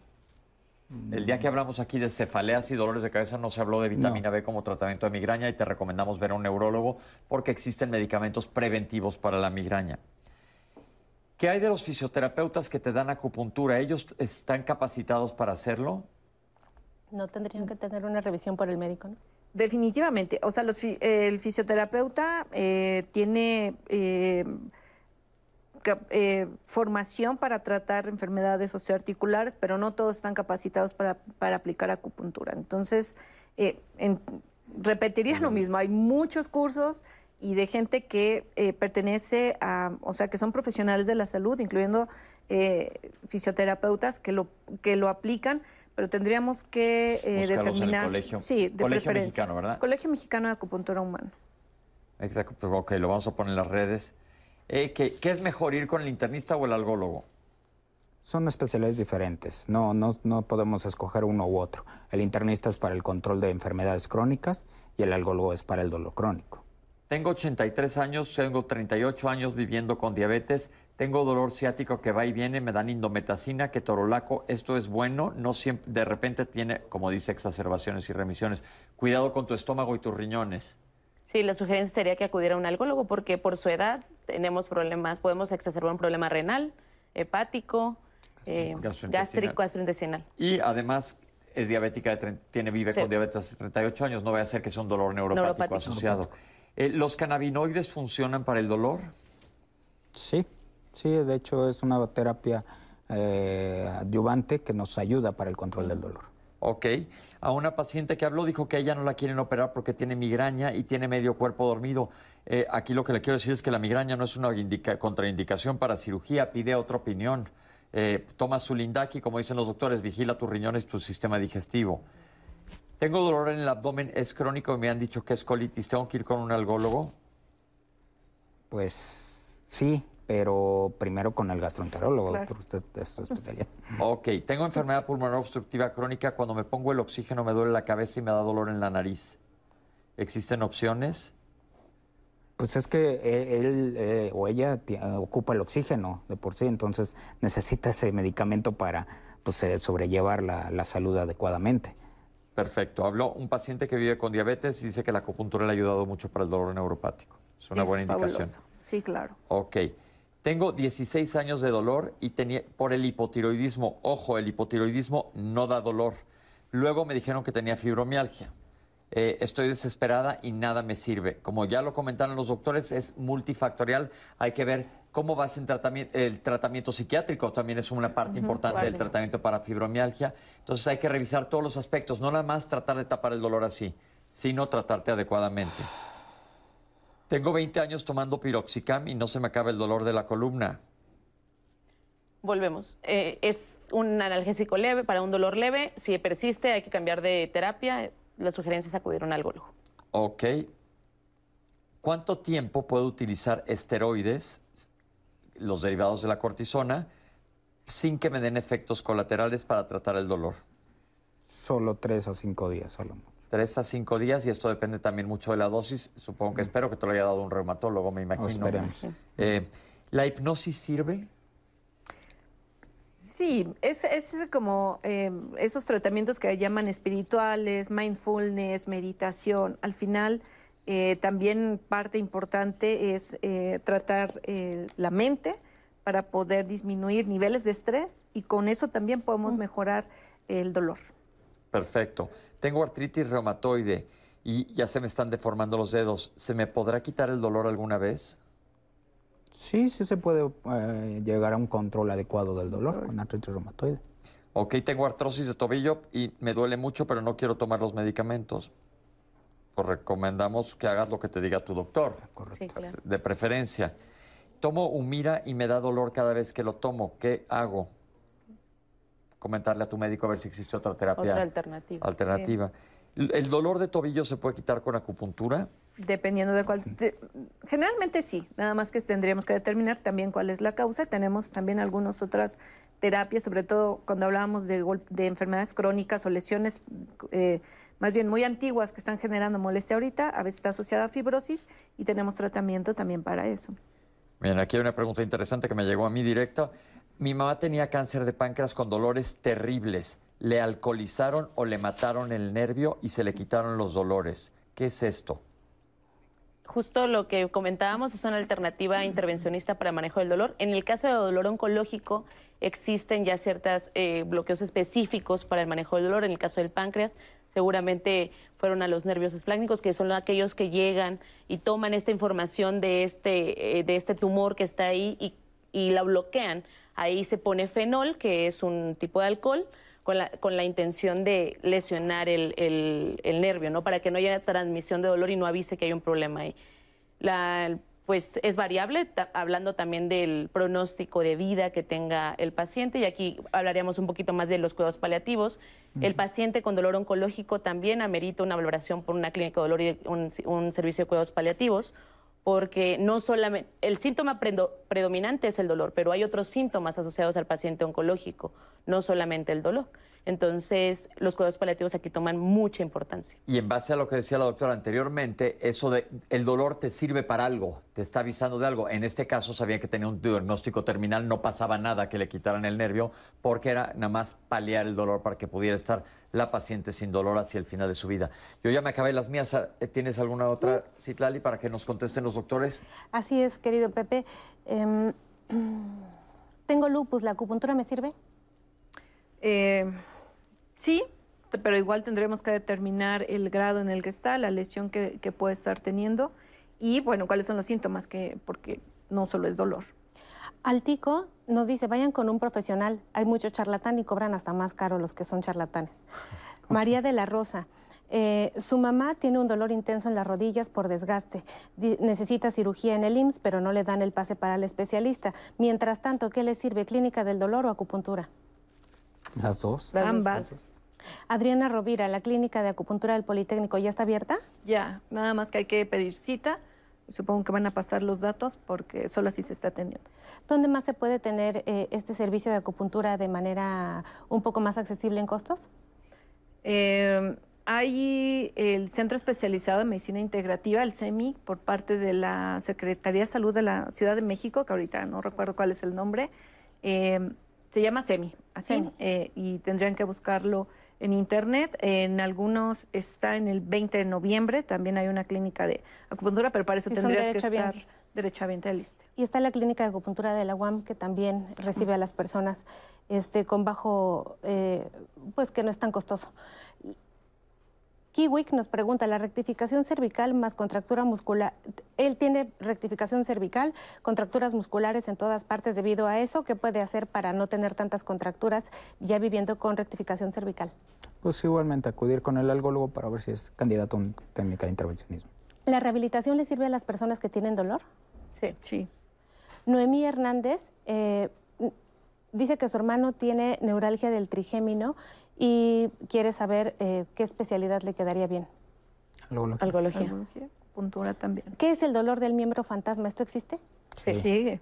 El día que hablamos aquí de cefaleas y dolores de cabeza no se habló de vitamina B como tratamiento de migraña y te recomendamos ver a un neurólogo porque existen medicamentos preventivos para la migraña. ¿Qué hay de los fisioterapeutas que te dan acupuntura? ¿Ellos están capacitados para hacerlo? No tendrían que tener una revisión por el médico, ¿no? Definitivamente. O sea, los el fisioterapeuta eh, tiene eh, eh, formación para tratar enfermedades osteoarticulares, pero no todos están capacitados para, para aplicar acupuntura. Entonces, eh, en- repetiría lo mismo. Hay muchos cursos y de gente que eh, pertenece a, o sea, que son profesionales de la salud, incluyendo eh, fisioterapeutas que lo, que lo aplican, pero tendríamos que eh, Buscarlos en el determinar. colegio. Sí, de Colegio preferencia. mexicano, ¿verdad? Colegio Mexicano de Acupuntura Humana. Exacto, pues ok, lo vamos a poner en las redes. Eh, ¿qué, qué es mejor, ir con el internista o el algólogo? Son especialidades diferentes. No, no, no podemos escoger uno u otro. El internista es para el control de enfermedades crónicas y el algólogo es para el dolor crónico. Tengo 83 años, tengo 38 años viviendo con diabetes, tengo dolor ciático que va y viene, me dan indometacina, ketorolaco, esto es bueno, no siempre, de repente tiene, como dice, exacerbaciones y remisiones. Cuidado con tu estómago y tus riñones. Sí, la sugerencia sería que acudiera a un algólogo porque por su edad tenemos problemas, podemos exacerbar un problema renal, hepático, eh, Gastrointestinal. gástrico, gastrointestinal. Y además es diabética, de tiene, vive Sí. con diabetes hace 38 años, no vaya a ser que sea un dolor neuropático, Neuropático. asociado. Eh, ¿Los cannabinoides funcionan para el dolor? Sí, sí, de hecho es una terapia eh, adyuvante que nos ayuda para el control del dolor. Ok. A una paciente que habló dijo que ella no la quieren operar porque tiene migraña y tiene medio cuerpo dormido. Eh, aquí lo que le quiero decir es que la migraña no es una indica- contraindicación para cirugía, pide otra opinión. Eh, toma su lindaki, como dicen los doctores, vigila tus riñones y tu sistema digestivo. Tengo dolor en el abdomen, es crónico y me han dicho que es colitis. ¿Tengo que ir con un algólogo? Pues sí, pero primero con el gastroenterólogo, Claro. porque usted es su especialidad. Ok, tengo enfermedad pulmonar obstructiva crónica. Cuando me pongo el oxígeno me duele la cabeza y me da dolor en la nariz. ¿Existen opciones? Pues es que eh, él eh, o ella eh, ocupa el oxígeno de por sí, entonces necesita ese medicamento para pues, eh, sobrellevar la, la salud adecuadamente. Perfecto. Habló un paciente que vive con diabetes y dice que la acupuntura le ha ayudado mucho para el dolor neuropático. Es una Es buena indicación. fabuloso. Sí, claro. Ok. Tengo 16 años de dolor y tenía por el hipotiroidismo. Ojo, el hipotiroidismo no da dolor. Luego me dijeron que tenía fibromialgia. Eh, estoy desesperada y nada me sirve. Como ya lo comentaron los doctores, es multifactorial. Hay que ver cómo vas en tratamiento. El tratamiento psiquiátrico también es una parte importante del tratamiento para fibromialgia. Entonces hay que revisar todos los aspectos, no nada más tratar de tapar el dolor así, sino tratarte adecuadamente. Tengo 20 años tomando piroxicam y no se me acaba el dolor de la columna. Volvemos. Eh, es un analgésico leve para un dolor leve. Si persiste, hay que cambiar de terapia. La sugerencia es acudir a un algólogo. Ok. ¿Cuánto tiempo puedo utilizar esteroides, los derivados de la cortisona, sin que me den efectos colaterales para tratar el dolor? Solo tres a cinco días, solo. Tres a cinco días y esto depende también mucho de la dosis. Supongo que espero que te lo haya dado un reumatólogo, me imagino. esperemos. Eh, ¿La hipnosis sirve? Sí, es, es como eh, esos tratamientos que llaman espirituales, mindfulness, meditación. Al final, eh, también parte importante es eh, tratar eh, la mente para poder disminuir niveles de estrés y con eso también podemos mejorar el dolor. Perfecto. Tengo artritis reumatoide y ya se me están deformando los dedos. ¿Se me podrá quitar el dolor alguna vez? Sí, sí se puede eh, llegar a un control adecuado del dolor con artritis reumatoide. Ok, tengo artrosis de tobillo y me duele mucho, pero no quiero tomar los medicamentos. Pues recomendamos que hagas lo que te diga tu doctor, Sí, claro. de preferencia. Tomo Humira y me da dolor cada vez que lo tomo. ¿Qué hago? Comentarle a tu médico a ver si existe otra terapia Otra alternativa. alternativa. ¿El dolor de tobillo se puede quitar con acupuntura? Dependiendo de cuál. Generalmente sí, nada más que tendríamos que determinar también cuál es la causa. Tenemos también algunas otras terapias, sobre todo cuando hablábamos de, de enfermedades crónicas o lesiones eh, más bien muy antiguas que están generando molestia ahorita, a veces está asociada a fibrosis y tenemos tratamiento también para eso. Bien, aquí hay una pregunta interesante que me llegó a mí directa. Mi mamá tenía cáncer de páncreas con dolores terribles. Le alcoholizaron o le mataron el nervio y se le quitaron los dolores. ¿Qué es esto? Justo lo que comentábamos es una alternativa intervencionista para el manejo del dolor. En el caso de dolor oncológico, existen ya ciertos eh, bloqueos específicos para el manejo del dolor. En el caso del páncreas, seguramente fueron a los nervios esplácnicos, que son aquellos que llegan y toman esta información de este, eh, de este tumor que está ahí y, y la bloquean Ahí se pone fenol, que es un tipo de alcohol, con la, con la intención de lesionar el, el, nervio, ¿no? Para que no haya transmisión de dolor y no avise que hay un problema ahí. La, pues es variable, hablando también del pronóstico de vida que tenga el paciente, y aquí hablaríamos un poquito más de los cuidados paliativos. El paciente con dolor oncológico también amerita una valoración por una clínica de dolor y un, un servicio de cuidados paliativos porque no solamente el síntoma predominante es el dolor, pero hay otros síntomas asociados al paciente oncológico, no solamente el dolor. Entonces, los cuidados paliativos aquí toman mucha importancia. Y en base a lo que decía la doctora anteriormente, eso de el dolor te sirve para algo, te está avisando de algo. En este caso sabía que tenía un diagnóstico terminal, no pasaba nada que le quitaran el nervio, porque era nada más paliar el dolor para que pudiera estar la paciente sin dolor hacia el final de su vida. Yo ya me acabé las mías. ¿Tienes alguna otra, Citlali, para que nos contesten los doctores? Así es, querido Pepe. Em, *clears throat* tengo lupus, ¿la acupuntura me sirve? Eh Sí, pero igual tendremos que determinar el grado en el que está, la lesión que, puede estar teniendo y, bueno, cuáles son los síntomas, que, porque no solo es dolor. Altico nos dice, vayan con un profesional. Hay mucho charlatán y cobran hasta más caro los que son charlatanes. María de la Rosa. Eh, su mamá tiene un dolor intenso en las rodillas por desgaste. necesita cirugía en el IMSS, pero no le dan el pase para el especialista. Mientras tanto, ¿qué le sirve? ¿Clínica del dolor o acupuntura? Las dos. Ambas. Adriana Rovira, la clínica de acupuntura del Politécnico, ¿ya está abierta? Ya, nada más que hay que pedir cita. Supongo que van a pasar los datos porque solo así se está atendiendo. ¿Dónde más se puede tener eh, este servicio de acupuntura de manera un poco más accesible en costos? Eh, hay el Centro Especializado de Medicina Integrativa, el CEMI, por parte de la Secretaría de Salud de la Ciudad de México, que ahorita no recuerdo cuál es el nombre. Eh, se llama SEMI, así, eh, y tendrían que buscarlo en internet. En algunos está en el 20 de noviembre, también hay una clínica de acupuntura, pero para eso tendrías que estar derechamente lista. Y está la clínica de acupuntura de la UAM, que también recibe a las personas este, con bajo, eh, pues que no es tan costoso. Kiwik nos pregunta, la rectificación cervical más contractura muscular, él tiene rectificación cervical, contracturas musculares en todas partes debido a eso, ¿qué puede hacer para no tener tantas contracturas ya viviendo con rectificación cervical? Pues igualmente acudir con el algólogo para ver si es candidato a una técnica de intervencionismo. ¿La rehabilitación le sirve a las personas que tienen dolor? Sí. Sí. Noemí Hernández eh, dice que su hermano tiene neuralgia del trigémino y quiere saber eh, qué especialidad le quedaría bien. Algología. Algología. Puntura también. ¿Qué es el dolor del miembro fantasma? ¿Esto existe? Sí. Sigue.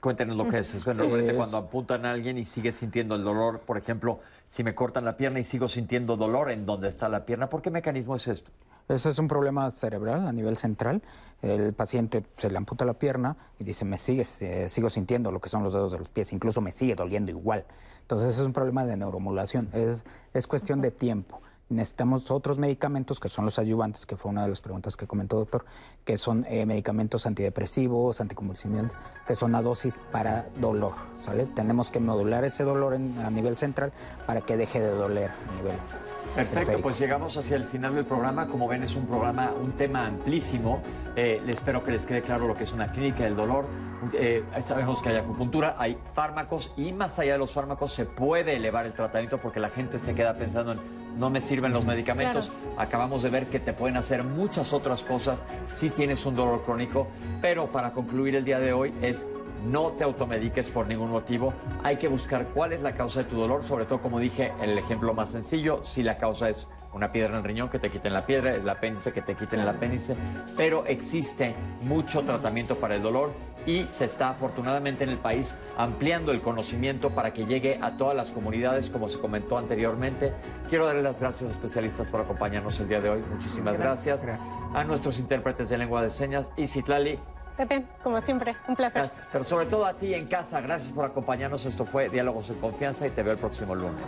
Cuéntenos lo que es. *laughs* Es cuando apuntan a alguien y sigue sintiendo el dolor. Por ejemplo, si me cortan la pierna y sigo sintiendo dolor en donde está la pierna, ¿por qué mecanismo es esto? Ese es un problema cerebral a nivel central. El paciente se le amputa la pierna y dice, me sigue, eh, sigo sintiendo lo que son los dedos de los pies, incluso me sigue doliendo igual. Entonces, es un problema de neuromodulación, es, es cuestión de tiempo. Necesitamos otros medicamentos que son los ayudantes, que fue una de las preguntas que comentó doctor, que son eh, medicamentos antidepresivos, anticonvulsivos, que son a dosis para dolor. ¿sale? Tenemos que modular ese dolor a nivel central para que deje de doler a nivel Perfecto, pues llegamos hacia el final del programa. Como ven, es un programa, un tema amplísimo. Eh, espero que les quede claro lo que es una clínica del dolor. Eh, sabemos que hay acupuntura, hay fármacos y más allá de los fármacos se puede elevar el tratamiento porque la gente se queda pensando en no me sirven los medicamentos. Acabamos de ver que te pueden hacer muchas otras cosas si tienes un dolor crónico. Pero para concluir el día de hoy es no te automediques por ningún motivo. Hay que buscar cuál es la causa de tu dolor, sobre todo como dije el ejemplo más sencillo, si la causa es una piedra en el riñón, que te quiten la piedra, el apéndice, que te quiten el apéndice, pero existe mucho tratamiento para el dolor y se está afortunadamente en el país ampliando el conocimiento para que llegue a todas las comunidades, como se comentó anteriormente. Quiero darle las gracias a especialistas por acompañarnos el día de hoy. Muchísimas gracias. Gracias. A nuestros intérpretes de lengua de señas y Citlali. Pepe, como siempre, un placer. Gracias. Pero sobre todo a ti en casa, gracias por acompañarnos. Esto fue Diálogos en Confianza y te veo el próximo lunes.